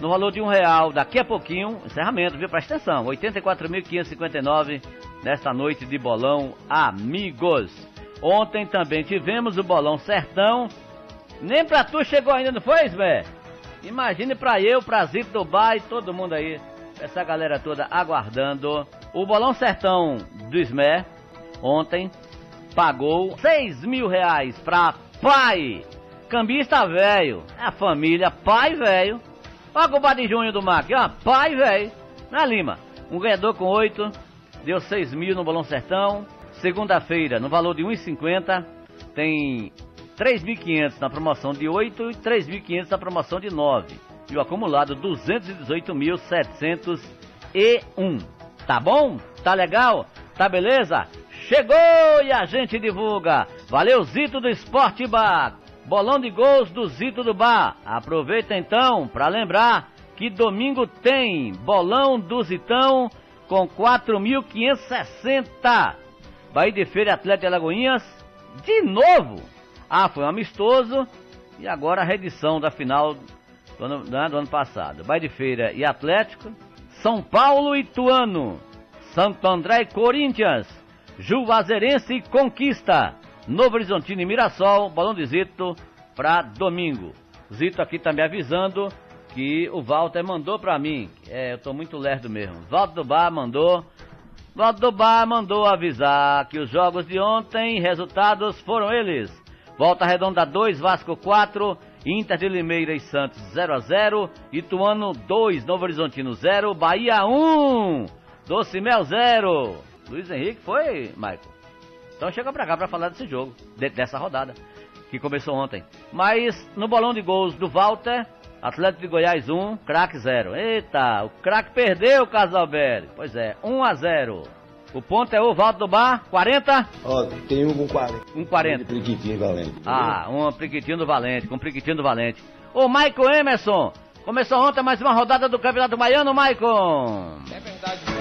no valor de um real. Daqui a pouquinho, encerramento, viu? Presta atenção, 84.559 nesta noite de bolão, amigos. Ontem também tivemos o bolão sertão. Nem pra tu chegou ainda, não foi, Isbé? Imagine pra eu, pra Zito Dubai, todo mundo aí, essa galera toda aguardando. O Bolão Sertão do Ismé, ontem, pagou 6 mil reais pra pai. Cambista velho, é a família pai velho. Olha o de junho do MAC, ó, pai velho. Na Lima, um ganhador com 8, deu 6 mil no Bolão Sertão. Segunda-feira, no valor de 1,50, tem 3.500 na promoção de 8 e 3.500 na promoção de 9. E o acumulado 218.701. Tá bom? Tá legal? Tá beleza? Chegou e a gente divulga. Valeu, Zito do Esporte Bar. Bolão de gols do Zito do Bar. Aproveita então para lembrar que domingo tem bolão do Zitão com 4.560. Bahia de Feira Atlético de Alagoinhas de novo ah, foi um amistoso e agora a reedição da final do ano, né, do ano passado. Vai de Feira e Atlético, São Paulo e Tuano, Santo André e Corinthians, Juazeirense e Conquista, Novo Horizontino e Mirassol, Balão de Zito para domingo. Zito aqui tá me avisando que o Walter mandou para mim. É, eu tô muito lerdo mesmo. Walter do Bar mandou. Walter do Bar mandou avisar que os jogos de ontem, resultados foram eles. Volta Redonda 2, Vasco 4, Inter de Limeira e Santos 0 a 0, Ituano 2, Novo Horizontino 0, Bahia 1, Doce Mel 0. Luiz Henrique foi, Michael. Então chega pra cá pra falar desse jogo, de, dessa rodada, que começou ontem. Mas no bolão de gols do Walter, Atlético de Goiás 1, craque 0. Eita, o craque perdeu, Casalberto. Pois é, 1 a 0. O ponto é o Valdo do Bar, 40? Ó, tem um com 40. Um 40. Um priquitinho valente. Ah, um priquitinho do valente, com um priquitinho do valente. Ô, Michael Emerson, começou ontem mais uma rodada do Campeonato Baiano, Michael. É verdade,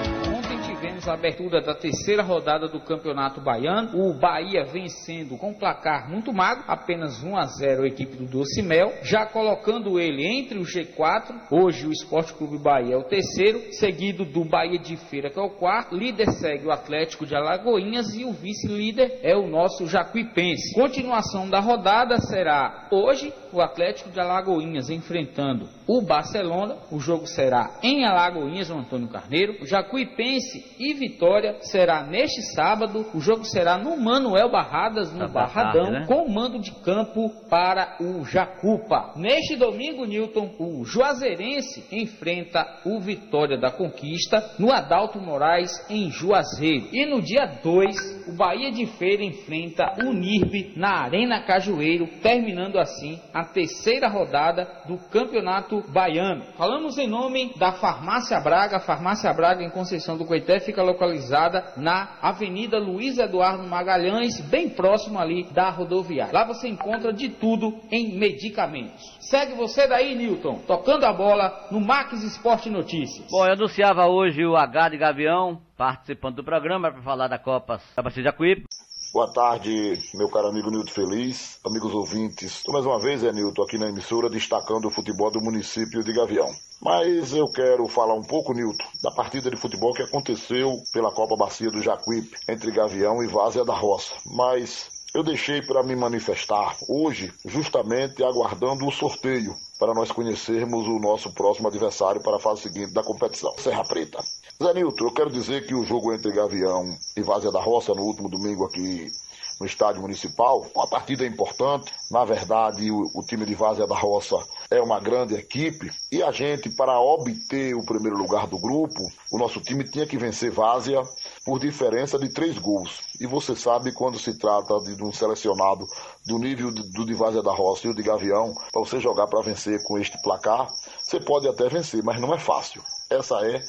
tivemos a abertura da terceira rodada do Campeonato Baiano. O Bahia vencendo com placar muito magro, apenas 1 a 0 a equipe do Doce Mel, já colocando ele entre o G4. Hoje o Esporte Clube Bahia é o terceiro, seguido do Bahia de Feira, que é o quarto. Líder segue o Atlético de Alagoinhas e o vice-líder é o nosso Jacuipense. Continuação da rodada será hoje o Atlético de Alagoinhas enfrentando o Barcelona. O jogo será em Alagoinhas, no Antônio Carneiro. O Jacuipense e Vitória será neste sábado. O jogo será no Manuel Barradas, no tá Barradão, tarde, né? com mando de campo para o Jacupa. Neste domingo, Newton, o Juazeirense enfrenta o Vitória da Conquista no Adalto Moraes, em Juazeiro. E no dia 2, o Bahia de Feira enfrenta o NIRB na Arena Cajueiro, terminando assim a terceira rodada do Campeonato Baiano. Falamos em nome da Farmácia Braga, Farmácia Braga em Conceição do Coité fica localizada na Avenida Luiz Eduardo Magalhães, bem próximo ali da rodoviária. Lá você encontra de tudo em medicamentos. Segue você daí, Newton, tocando a bola no Max Esporte Notícias. Bom, eu anunciava hoje o H de Gavião, participando do programa para falar da Copa Sebastião Jacuípe. Boa tarde, meu caro amigo Nilton Feliz, amigos ouvintes. Estou mais uma vez, é Nilton, aqui na emissora, destacando o futebol do município de Gavião. Mas eu quero falar um pouco, Nilton, da partida de futebol que aconteceu pela Copa Bacia do Jacuípe, entre Gavião e Várzea da Roça. Mas eu deixei para me manifestar hoje, justamente aguardando o sorteio, para nós conhecermos o nosso próximo adversário para a fase seguinte da competição, Serra Preta. Zé Nilton, eu quero dizer que o jogo entre Gavião e Várzea da Roça no último domingo aqui no estádio municipal, uma partida importante. Na verdade, o, o time de Várzea da Roça é uma grande equipe e a gente, para obter o primeiro lugar do grupo, o nosso time tinha que vencer Várzea por diferença de três gols. E você sabe quando se trata de um selecionado do nível do de Várzea da Roça e o de Gavião, para você jogar para vencer com este placar, você pode até vencer, mas não é fácil. Essa é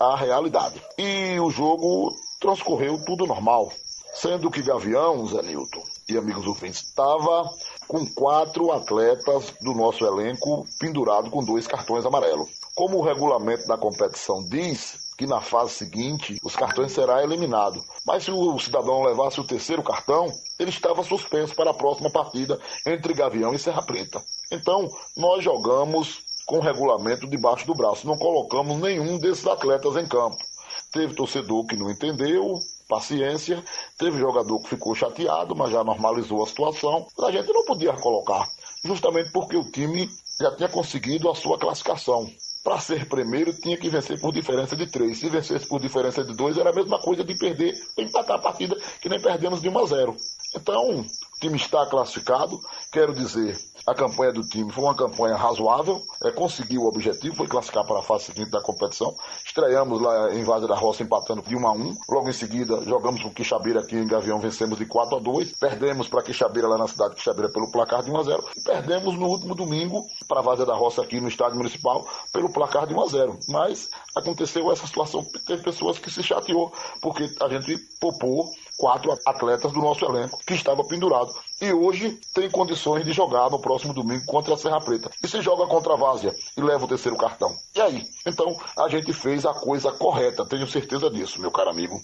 a realidade. E o jogo transcorreu tudo normal, sendo que Gavião, Zé Nilton e amigos ouvintes, estava com quatro atletas do nosso elenco pendurado com dois cartões amarelos. Como o regulamento da competição diz, que na fase seguinte os cartões será eliminado. Mas se o cidadão levasse o terceiro cartão, ele estava suspenso para a próxima partida entre Gavião e Serra Preta. Então, nós jogamos com o regulamento debaixo do braço, não colocamos nenhum desses atletas em campo. Teve torcedor que não entendeu, paciência. Teve jogador que ficou chateado, mas já normalizou a situação. A gente não podia colocar, justamente porque o time já tinha conseguido a sua classificação. Para ser primeiro, tinha que vencer por diferença de três. Se vencesse por diferença de dois, era a mesma coisa de perder, empatar a partida, que nem perdemos de 1 a 0. Então, o time está classificado. Quero dizer, a campanha do time foi uma campanha razoável, é, conseguiu o objetivo, foi classificar para a fase seguinte da competição. Estreamos lá em Vaza da Roça empatando de 1 a 1. Logo em seguida, jogamos com Quixabeira aqui em Gavião, vencemos de 4 a 2. Perdemos para Quixabeira lá na cidade de Quixabeira pelo placar de 1 a 0. E perdemos no último domingo para Vaza da Roça aqui no estádio municipal pelo placar de 1 a 0. Mas aconteceu essa situação, teve pessoas que se chateou porque a gente popou quatro atletas do nosso elenco que estava pendurado. E hoje tem condições de jogar no próximo domingo contra a Serra Preta. E se joga contra a Várzea e leva o terceiro cartão. E aí? Então a gente fez a coisa correta, tenho certeza disso, meu caro amigo.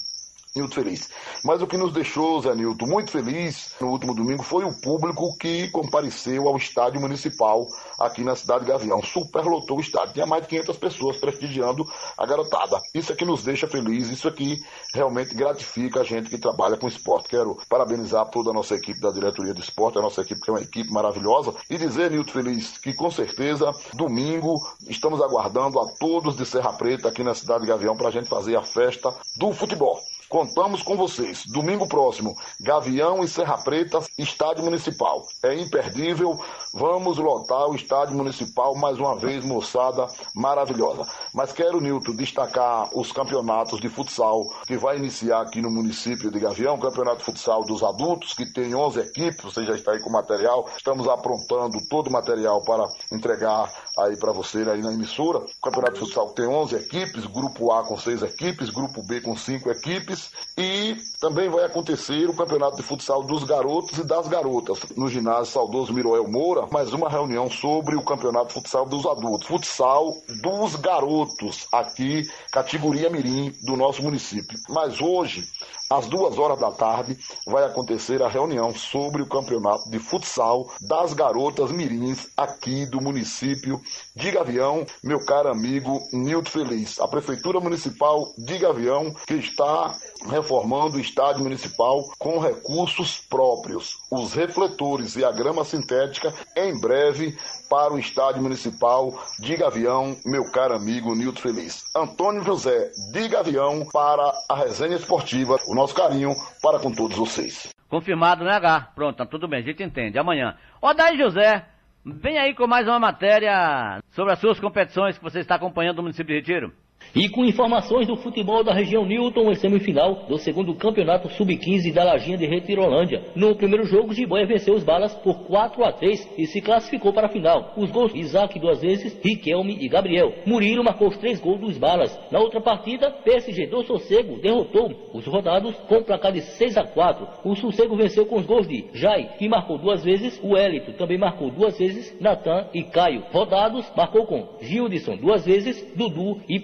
Nilton feliz. Mas o que nos deixou, Zé Nilton, muito feliz no último domingo foi o público que compareceu ao estádio municipal aqui na cidade de Gavião. Superlotou o estádio. Tinha mais de 500 pessoas prestigiando a garotada. Isso aqui nos deixa feliz, isso aqui realmente gratifica a gente que trabalha com esporte. Quero parabenizar toda a nossa equipe da diretoria do esporte, a nossa equipe que é uma equipe maravilhosa, e dizer, Nilton Feliz, que com certeza domingo estamos aguardando a todos de Serra Preta aqui na cidade de Gavião para a gente fazer a festa do futebol. Contamos com vocês. Domingo próximo, Gavião e Serra Preta, Estádio Municipal. É imperdível. Vamos lotar o Estádio Municipal mais uma vez, moçada maravilhosa. Mas quero, Nilton, destacar os campeonatos de futsal que vai iniciar aqui no município de Gavião. Campeonato de Futsal dos Adultos, que tem 11 equipes. Você já está aí com material. Estamos aprontando todo o material para entregar aí para você aí na emissora. Campeonato de Futsal tem 11 equipes, Grupo A com 6 equipes, Grupo B com 5 equipes e também vai acontecer o Campeonato de Futsal dos Garotos e das Garotas no ginásio Saudoso Miroel Moura, mais uma reunião sobre o Campeonato de Futsal dos Adultos, Futsal dos Garotos aqui, categoria Mirim do nosso município. Mas hoje às duas horas da tarde, vai acontecer a reunião sobre o campeonato de futsal das garotas mirins aqui do município de Gavião, meu caro amigo Nilton Feliz. A Prefeitura Municipal de Gavião, que está reformando o estádio municipal com recursos próprios. Os refletores e a grama sintética em breve para o estádio municipal de Gavião, meu caro amigo Nilton Feliz. Antônio José de Gavião para a resenha esportiva. O nosso carinho para com todos vocês. Confirmado, né, H? Pronto, tá tudo bem, a gente entende. Amanhã. Daí José, vem aí com mais uma matéria sobre as suas competições que você está acompanhando no município de Retiro. E com informações do futebol da região Newton em semifinal do segundo campeonato sub-15 da Lajinha de Retirolândia. No primeiro jogo, Jiboia venceu os balas por 4 a 3 e se classificou para a final. Os gols Isaac duas vezes, Riquelme e Gabriel. Murilo marcou os três gols dos balas. Na outra partida, PSG do Sossego derrotou os rodados com placar de 6 a 4. O Sossego venceu com os gols de Jai, que marcou duas vezes, o Elito também marcou duas vezes, Natan e Caio. Rodados marcou com Gildson duas vezes, Dudu e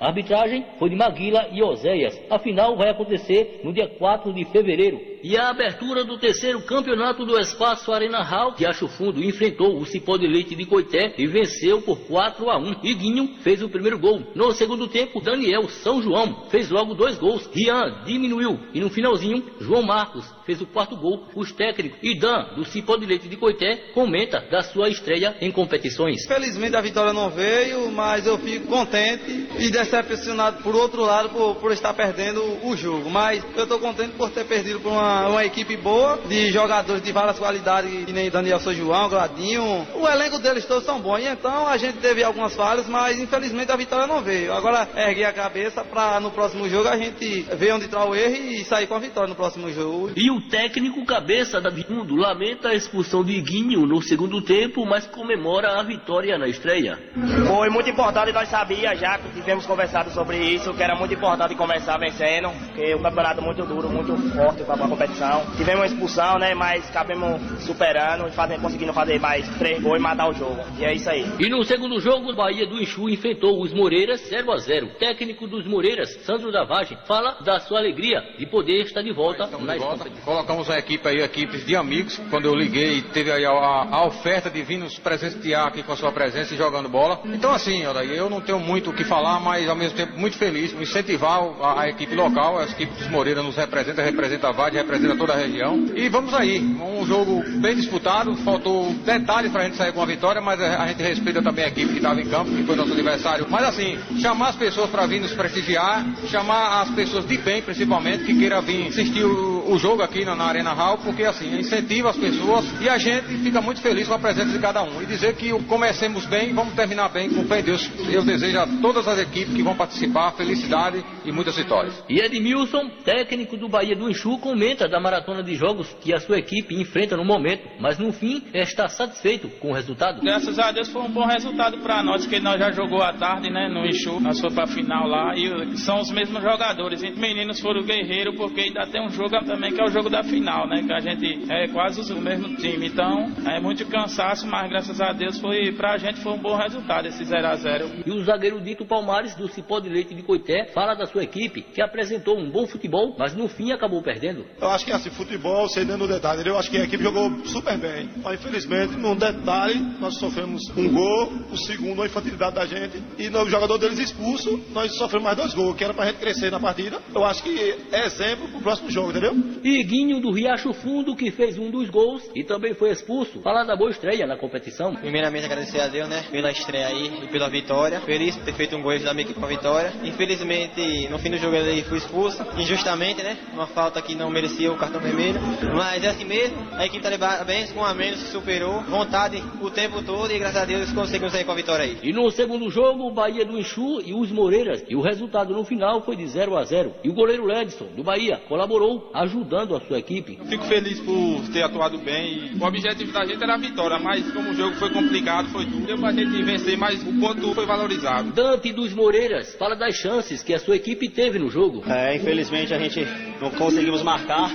A arbitragem foi de Maguila e Oséias. A final vai acontecer no dia 4 de fevereiro. E a abertura do terceiro campeonato do Espaço Arena Hall, que Acho Fundo enfrentou o Cipó de Leite de Coité e venceu por 4 a 1. Iguinho fez o primeiro gol. No segundo tempo, Daniel São João fez logo dois gols. Rian diminuiu e no finalzinho, João Marcos fez o quarto gol. Os técnicos e Dan do Cipó de Leite de Coité comenta da sua estreia em competições. Felizmente a vitória não veio, mas eu fico contente e decepcionado por outro lado por, por estar perdendo o jogo. Mas eu estou contente por ter perdido por uma uma, equipe boa, de jogadores de várias qualidades, que nem Daniel São João, Gladinho. O elenco deles todos são bons. E então a gente teve algumas falhas, mas infelizmente a vitória não veio. Agora erguei a cabeça para no próximo jogo a gente ver onde está o erro e sair com a vitória no próximo jogo. E o técnico cabeça da Mundo lamenta a expulsão de Guinho no segundo tempo, mas comemora a vitória na estreia. Foi muito importante, nós sabíamos já que tivemos conversado sobre isso, que era muito importante começar vencendo, porque o campeonato é muito duro, muito forte para competição. Tivemos uma expulsão, né? Mas acabamos superando e fazendo, conseguindo fazer mais três gols e matar o jogo. E é isso aí. E no segundo jogo, o Bahia do Enxu enfrentou os Moreiras 0 a 0 Técnico dos Moreiras, Sandro Davagem, fala da sua alegria de poder estar de volta Estamos na de volta. Colocamos a equipe aí, equipes de amigos. Quando eu liguei, teve aí a, a- a oferta de vir nos presentear aqui com a sua presença e jogando bola. Então assim, olha, eu não tenho muito o que falar, mas ao mesmo tempo muito feliz, incentivar a, a equipe local, a equipe dos Moreira nos representa, representa a Vade, representa toda a região. E vamos aí, um jogo bem disputado, faltou detalhes pra gente sair com a vitória, mas a, a gente respeita também a equipe que estava em campo, que foi nosso adversário. Mas assim, chamar as pessoas para vir nos prestigiar, chamar as pessoas de bem, principalmente, que queiram vir assistir o, o jogo aqui na, na Arena Hall, porque assim, incentiva as pessoas e a gente fica muito feliz com a presença de cada um. E dizer que comecemos bem, vamos terminar bem, com fé em Deus. Eu desejo a todas as equipes que vão participar felicidade e muitas vitórias. E Edmilson, técnico do Bahia do Enxu, comenta da maratona de jogos que a sua equipe enfrenta no momento, mas no fim está satisfeito com o resultado. Graças a Deus foi um bom resultado para nós, que nós já jogou à tarde, né, no Enxu. Nós fomos para final lá e são os mesmos jogadores. E meninos foram guerreiros porque ainda tem um jogo também que é o jogo da final, né, que a gente é quase o mesmo time. Então, é muito cansaço, mas graças a Deus foi pra gente foi um bom resultado esse 0 a 0. E o zagueiro Dito Palmares, do Cipó de Leite de Coité, fala da sua equipe, que apresentou um bom futebol, mas no fim acabou perdendo. Eu acho que assim, futebol, sem dentro no detalhe, eu acho que a equipe jogou super bem. Mas infelizmente, num detalhe, nós sofremos um gol, o segundo, a infantilidade da gente, e no- o jogador deles expulso, nós sofremos mais dois gols, que era pra gente crescer na partida. Eu acho que é exemplo pro próximo jogo, entendeu? E Guinho do Riacho Fundo, que fez um dos gols e também foi expulso, fala da boa estreia na competição. Primeiramente agradecer a Deus, né, pela estreia aí e pela vitória. Feliz por ter feito um gol e ajudar a minha equipe com a vitória. Infelizmente, no fim do jogo ele fui expulso, injustamente, né, uma falta que não merecia o cartão vermelho. Mas é assim mesmo, a equipe tá de parabéns, com a menos superou, vontade o tempo todo e graças a Deus conseguimos sair com a vitória aí. E no segundo jogo, o Bahia do Enxu e os Moreiras. E o resultado no final foi de 0 a 0. E o goleiro Ledson, do Bahia, colaborou, ajudando a sua equipe. Fico feliz por ter atuado bem. E o objetivo da gente era a vitória, mas como o jogo foi complicado, foi duro, deu pra gente vencer, mas o ponto foi valorizado. Dante dos Moreiras fala das chances que a sua equipe teve no jogo. É, infelizmente a gente não conseguimos marcar.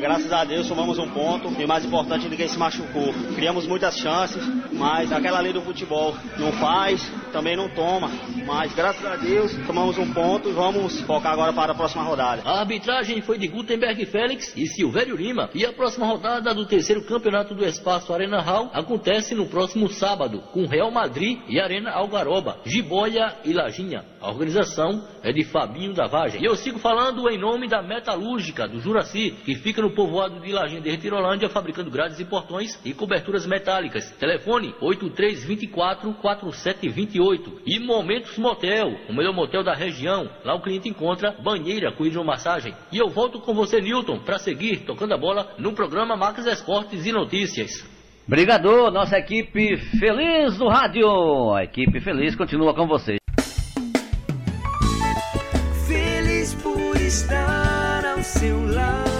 Graças a Deus somamos um ponto e mais importante ninguém se machucou. Criamos muitas chances, mas aquela lei do futebol não faz, também não toma. Mas graças a Deus tomamos um ponto e vamos focar agora para a próxima rodada. A arbitragem foi de Gutenberg Félix e Silvério Lima. E a próxima rodada do terceiro campeonato do Espaço Arena Hall acontece no próximo sábado, com Real Madrid e Arena Algaroba, Jiboia e Lajinha. A organização é de Fabinho da Vagem. E eu sigo falando em nome da Metalúrgica do Juraci, que fica no povoado de Lajinha de Retirolândia, fabricando grades e portões e coberturas metálicas. Telefone 8324-4728. E Momentos Motel, o melhor motel da região. Lá o cliente encontra banheira com hidromassagem. E eu volto com você, Newton, para seguir tocando a bola no programa Marcos Esportes e Notícias. Brigador, nossa equipe feliz do rádio. A equipe feliz continua com vocês. Feliz por estar ao seu lado.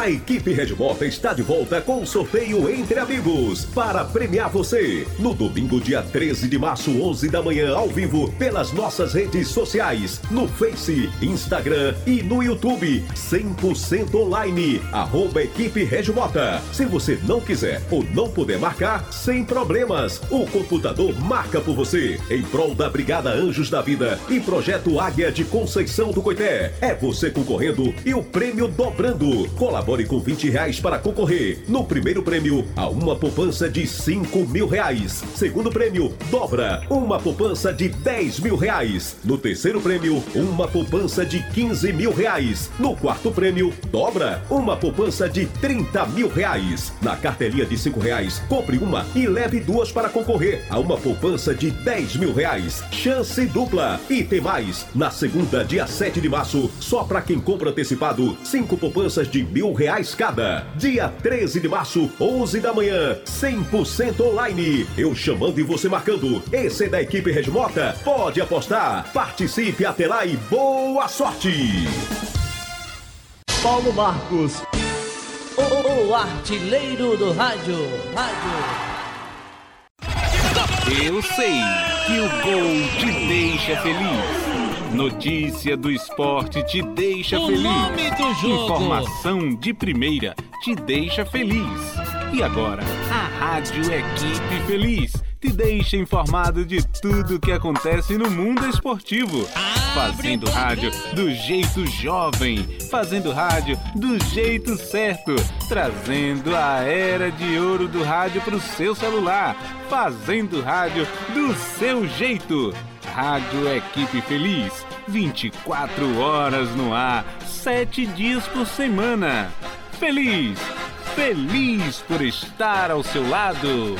A equipe Red Mota está de volta com o sorteio Entre Amigos para premiar você no domingo, dia 13 de março, 11 da manhã, ao vivo, pelas nossas redes sociais, no Face, Instagram e no YouTube, 100% online, arroba equipe Red Mota. Se você não quiser ou não puder marcar, sem problemas, o computador marca por você, em prol da Brigada Anjos da Vida e Projeto Águia de Conceição do Coité. É você concorrendo e o prêmio dobrando. Colabore com 20 reais para concorrer. No primeiro prêmio, a uma poupança de 5 mil reais. Segundo prêmio, dobra, uma poupança de 10 mil reais. No terceiro prêmio, uma poupança de 15 mil reais. No quarto prêmio, dobra, uma poupança de 30 mil reais. Na cartelinha de 5 reais, compre uma e leve duas para concorrer a uma poupança de 10 mil reais. Chance dupla. E tem mais. Na segunda, dia 7 de março, só para quem compra antecipado, cinco poupanças de mil reais cada. Dia 13 de março, 11 da manhã, 100% online. Eu chamando e você marcando. Esse é da equipe Regmota. Pode apostar. Participe até lá e boa sorte. Paulo Marcos. O, o artilheiro do rádio. Rádio. Eu sei que o gol te deixa feliz. Notícia do esporte te deixa O feliz. nome do jogo. Informação de primeira te deixa feliz. E agora, a Rádio Equipe Feliz te deixa informado de tudo que acontece no mundo esportivo. Fazendo rádio do jeito jovem, fazendo rádio do jeito certo, trazendo a era de ouro do rádio para o seu celular, fazendo rádio do seu jeito. Rádio Equipe Feliz, 24 horas no ar, 7 dias por semana. Feliz, feliz por estar ao seu lado.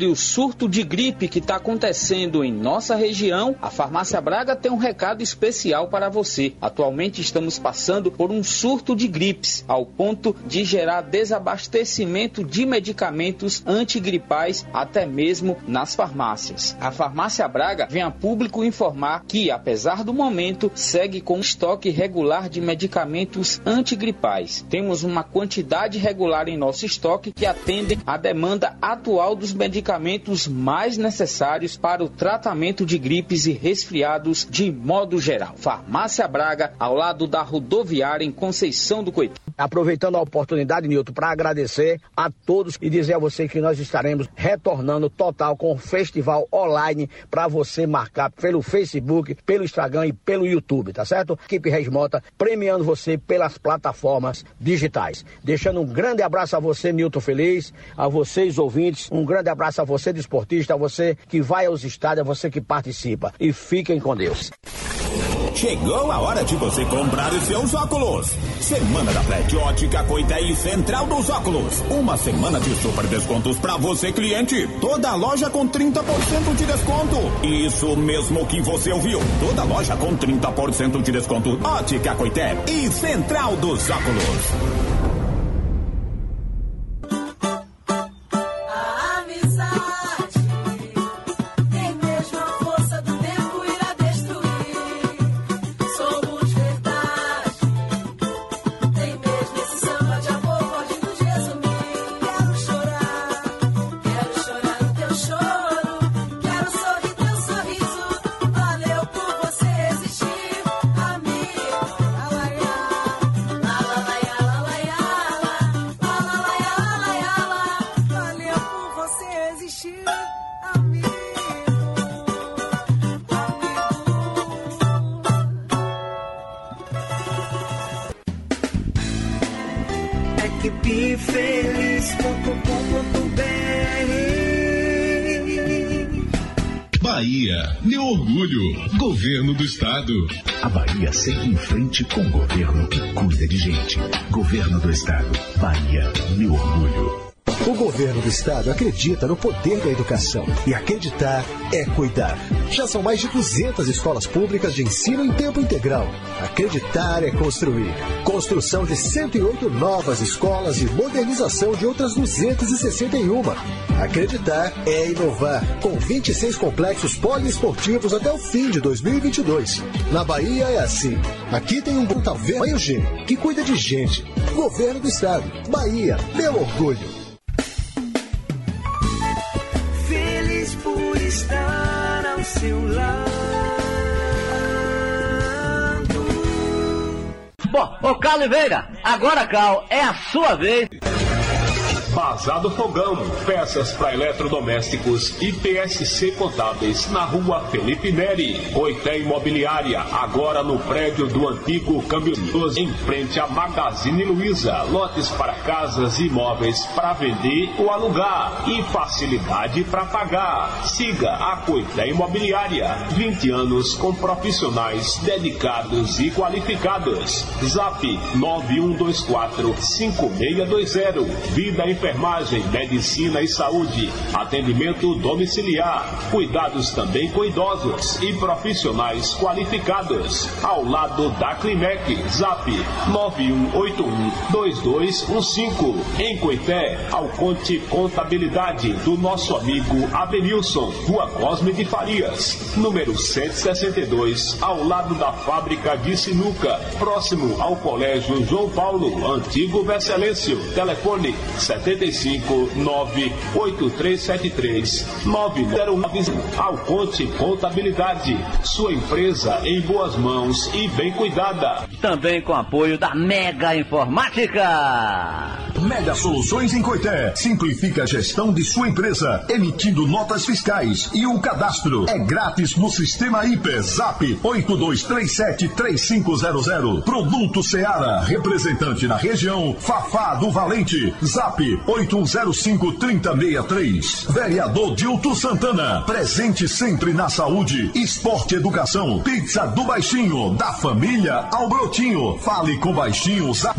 Sobre o surto de gripe que está acontecendo em nossa região, a Farmácia Braga tem um recado especial para você. Atualmente estamos passando por um surto de gripes, ao ponto de gerar desabastecimento de medicamentos antigripais até mesmo nas farmácias. A Farmácia Braga vem a público informar que, apesar do momento, segue com estoque regular de medicamentos antigripais. Temos uma quantidade regular em nosso estoque que atendem à demanda atual dos medicamentos mais necessários para o tratamento de gripes e resfriados de modo geral. Farmácia Braga, ao lado da rodoviária em Conceição do Coitado. Aproveitando a oportunidade, Nilton, para agradecer a todos e dizer a você que nós estaremos retornando total com o festival online para você marcar pelo Facebook, pelo Instagram e pelo YouTube, tá certo? Equipe Resmota premiando você pelas plataformas digitais. Deixando um grande abraço a você, Nilton Feliz, a vocês ouvintes, um grande abraço a você, desportista, a você que vai aos estádios, a você que participa. E fiquem com Deus. Chegou a hora de você comprar os seus óculos. Semana da Fred Ótica Coité e Central dos Óculos. Uma semana de super descontos para você, cliente. Toda loja com 30% de desconto. Isso mesmo que você ouviu. Toda loja com 30% de desconto. Ótica Coité e Central dos Óculos. Estado. A Bahia segue em frente com um governo que cuida de gente. Governo do Estado. Bahia, meu orgulho. O governo do estado acredita no poder da educação e acreditar é cuidar. Já são mais de 200 escolas públicas de ensino em tempo integral. Acreditar é construir. Construção de 108 novas escolas e modernização de outras 261. Acreditar é inovar, com 26 complexos poliesportivos até o fim de 2022. Na Bahia é assim. Aqui tem um Taverna G, que cuida de gente. Governo do Estado. Bahia, meu orgulho. Feliz por estar ao seu lado. Bom, ô Carl Oliveira, agora, Carl, é a sua vez. Bazar do Fogão, peças para eletrodomésticos e PSC Contábeis, na rua Felipe Neri. Coité Imobiliária, agora no prédio do antigo Câmbio Dos, em frente à Magazine Luiza. Lotes para casas e imóveis para vender ou alugar e facilidade para pagar. Siga a Coité Imobiliária, 20 anos com profissionais dedicados e qualificados. Zap 9124 5620. Vida em enfermagem, medicina e saúde, atendimento domiciliar, cuidados também com idosos e profissionais qualificados. Ao lado da Climec, Zap 91812215. Em Coité, ao Conte Contabilidade do nosso amigo Abenilson, Rua Cosme de Farias, número 162, ao lado da fábrica de sinuca, próximo ao Colégio João Paulo, antigo Vescelêncio. Telefone 70 75 98373 909 Alconte Contabilidade. Sua empresa em boas mãos e bem cuidada. Também com apoio da Mega Informática. Mega Soluções em Coité. Simplifica a gestão de sua empresa, emitindo notas fiscais e o cadastro. É grátis no sistema IP Zap 82373500. Produto Seara, representante na região, Fafá do Valente. Zap 8105-3063. Vereador Dilto Santana. Presente sempre na saúde, esporte educação. Pizza do Baixinho, da família ao Brotinho. Fale com Baixinho, Zap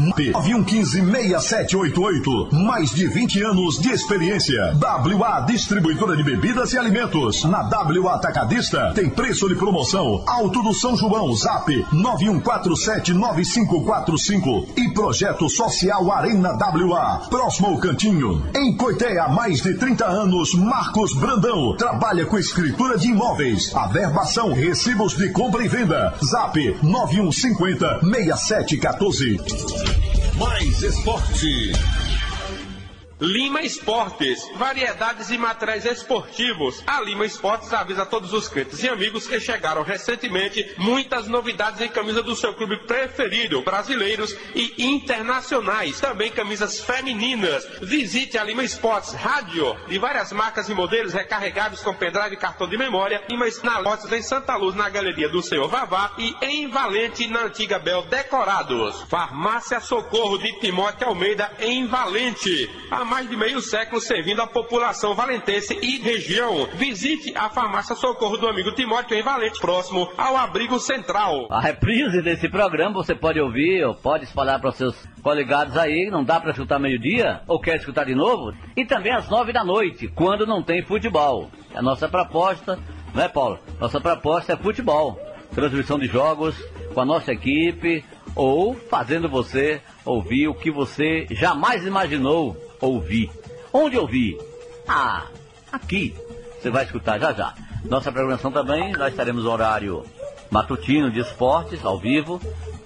9115-6788. Mais de 20 anos de experiência. WA Distribuidora de Bebidas e Alimentos. Na WA Atacadista tem preço de promoção. Alto do São João, Zap 91479545. E Projeto Social Arena WA. Próximo ao Cantinho. Em Coité há mais de 30 anos, Marcos Brandão trabalha com escritura de imóveis, averbação, recibos de compra e venda. Zap 9150 6714. Mais esporte. Lima Esportes, variedades e materiais esportivos. A Lima Esportes avisa todos os clientes e amigos que chegaram recentemente muitas novidades em camisa do seu clube preferido, brasileiros e internacionais. Também camisas femininas. Visite a Lima Esportes Rádio de várias marcas e modelos recarregados com pendrive e cartão de memória. Lima na em Santa Luz, na Galeria do Senhor Vavá e em Valente, na Antiga Bel Decorados. Farmácia Socorro de Timóteo Almeida, em Valente. A mais de meio século servindo a população valentense e região. Visite a farmácia Socorro do amigo Timóteo em Valente, próximo ao Abrigo Central. A reprise desse programa você pode ouvir ou pode espalhar para seus coligados aí, não dá para escutar meio-dia, ou quer escutar de novo, e também às nove da noite, quando não tem futebol. A nossa proposta, não é, Paulo? Nossa proposta é futebol. Transmissão de jogos com a nossa equipe, ou fazendo você ouvir o que você jamais imaginou ouvir. Onde ouvir? Ah, aqui. Você vai escutar já já. Nossa programação também, nós estaremos no horário matutino de esportes, ao vivo,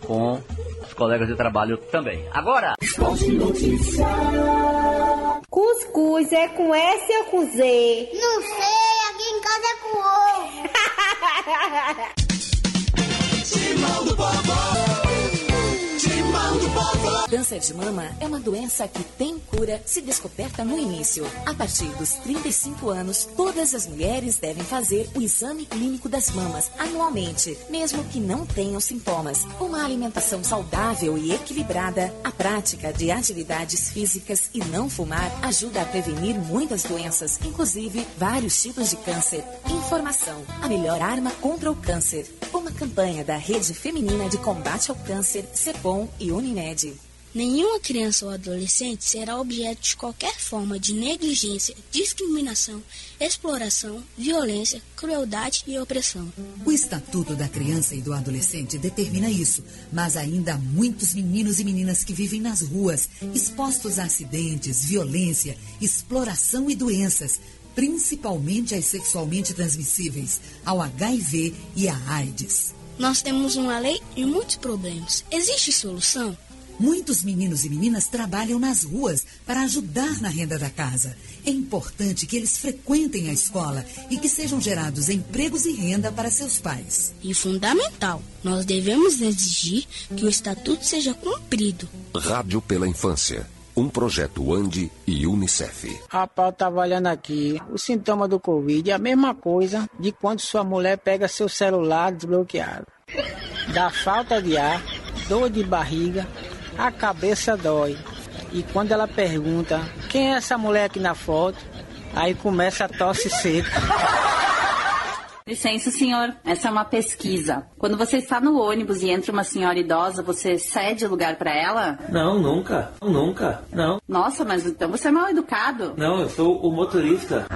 com os colegas de trabalho também. Agora! Esporte Notícia. Cuscuz é com S ou com Z? Não sei, aqui em casa é com O. Timão do Câncer de mama é uma doença que tem cura se descoberta no início. A partir dos 35 anos, todas as mulheres devem fazer o exame clínico das mamas anualmente, mesmo que não tenham sintomas. Uma alimentação saudável e equilibrada, a prática de atividades físicas e não fumar ajuda a prevenir muitas doenças, inclusive vários tipos de câncer. Informação: a melhor arma contra o câncer. Uma campanha da Rede Feminina de Combate ao Câncer, CEPOM e Unimed. Nenhuma criança ou adolescente será objeto de qualquer forma de negligência, discriminação, exploração, violência, crueldade e opressão. O Estatuto da Criança e do Adolescente determina isso, mas ainda há muitos meninos e meninas que vivem nas ruas, expostos a acidentes, violência, exploração e doenças, principalmente as sexualmente transmissíveis, ao HIV e à AIDS. Nós temos uma lei e muitos problemas. Existe solução? Muitos meninos e meninas trabalham nas ruas para ajudar na renda da casa. É importante que eles frequentem a escola e que sejam gerados empregos e renda para seus pais. E fundamental, nós devemos exigir que o estatuto seja cumprido. Rádio pela Infância. Um projeto Andi e Unicef. Rapaz, eu tava olhando aqui. O sintoma do Covid é a mesma coisa de quando sua mulher pega seu celular desbloqueado. Dá falta de ar, dor de barriga, a cabeça dói. E quando ela pergunta quem é essa mulher aqui na foto, aí começa a tosse seca. Licença, senhor. Essa é uma pesquisa. Quando você está no ônibus e entra uma senhora idosa, você cede lugar para ela? Não, nunca. Nunca. Não. Nossa, mas então você é mal educado. Não, eu sou o motorista.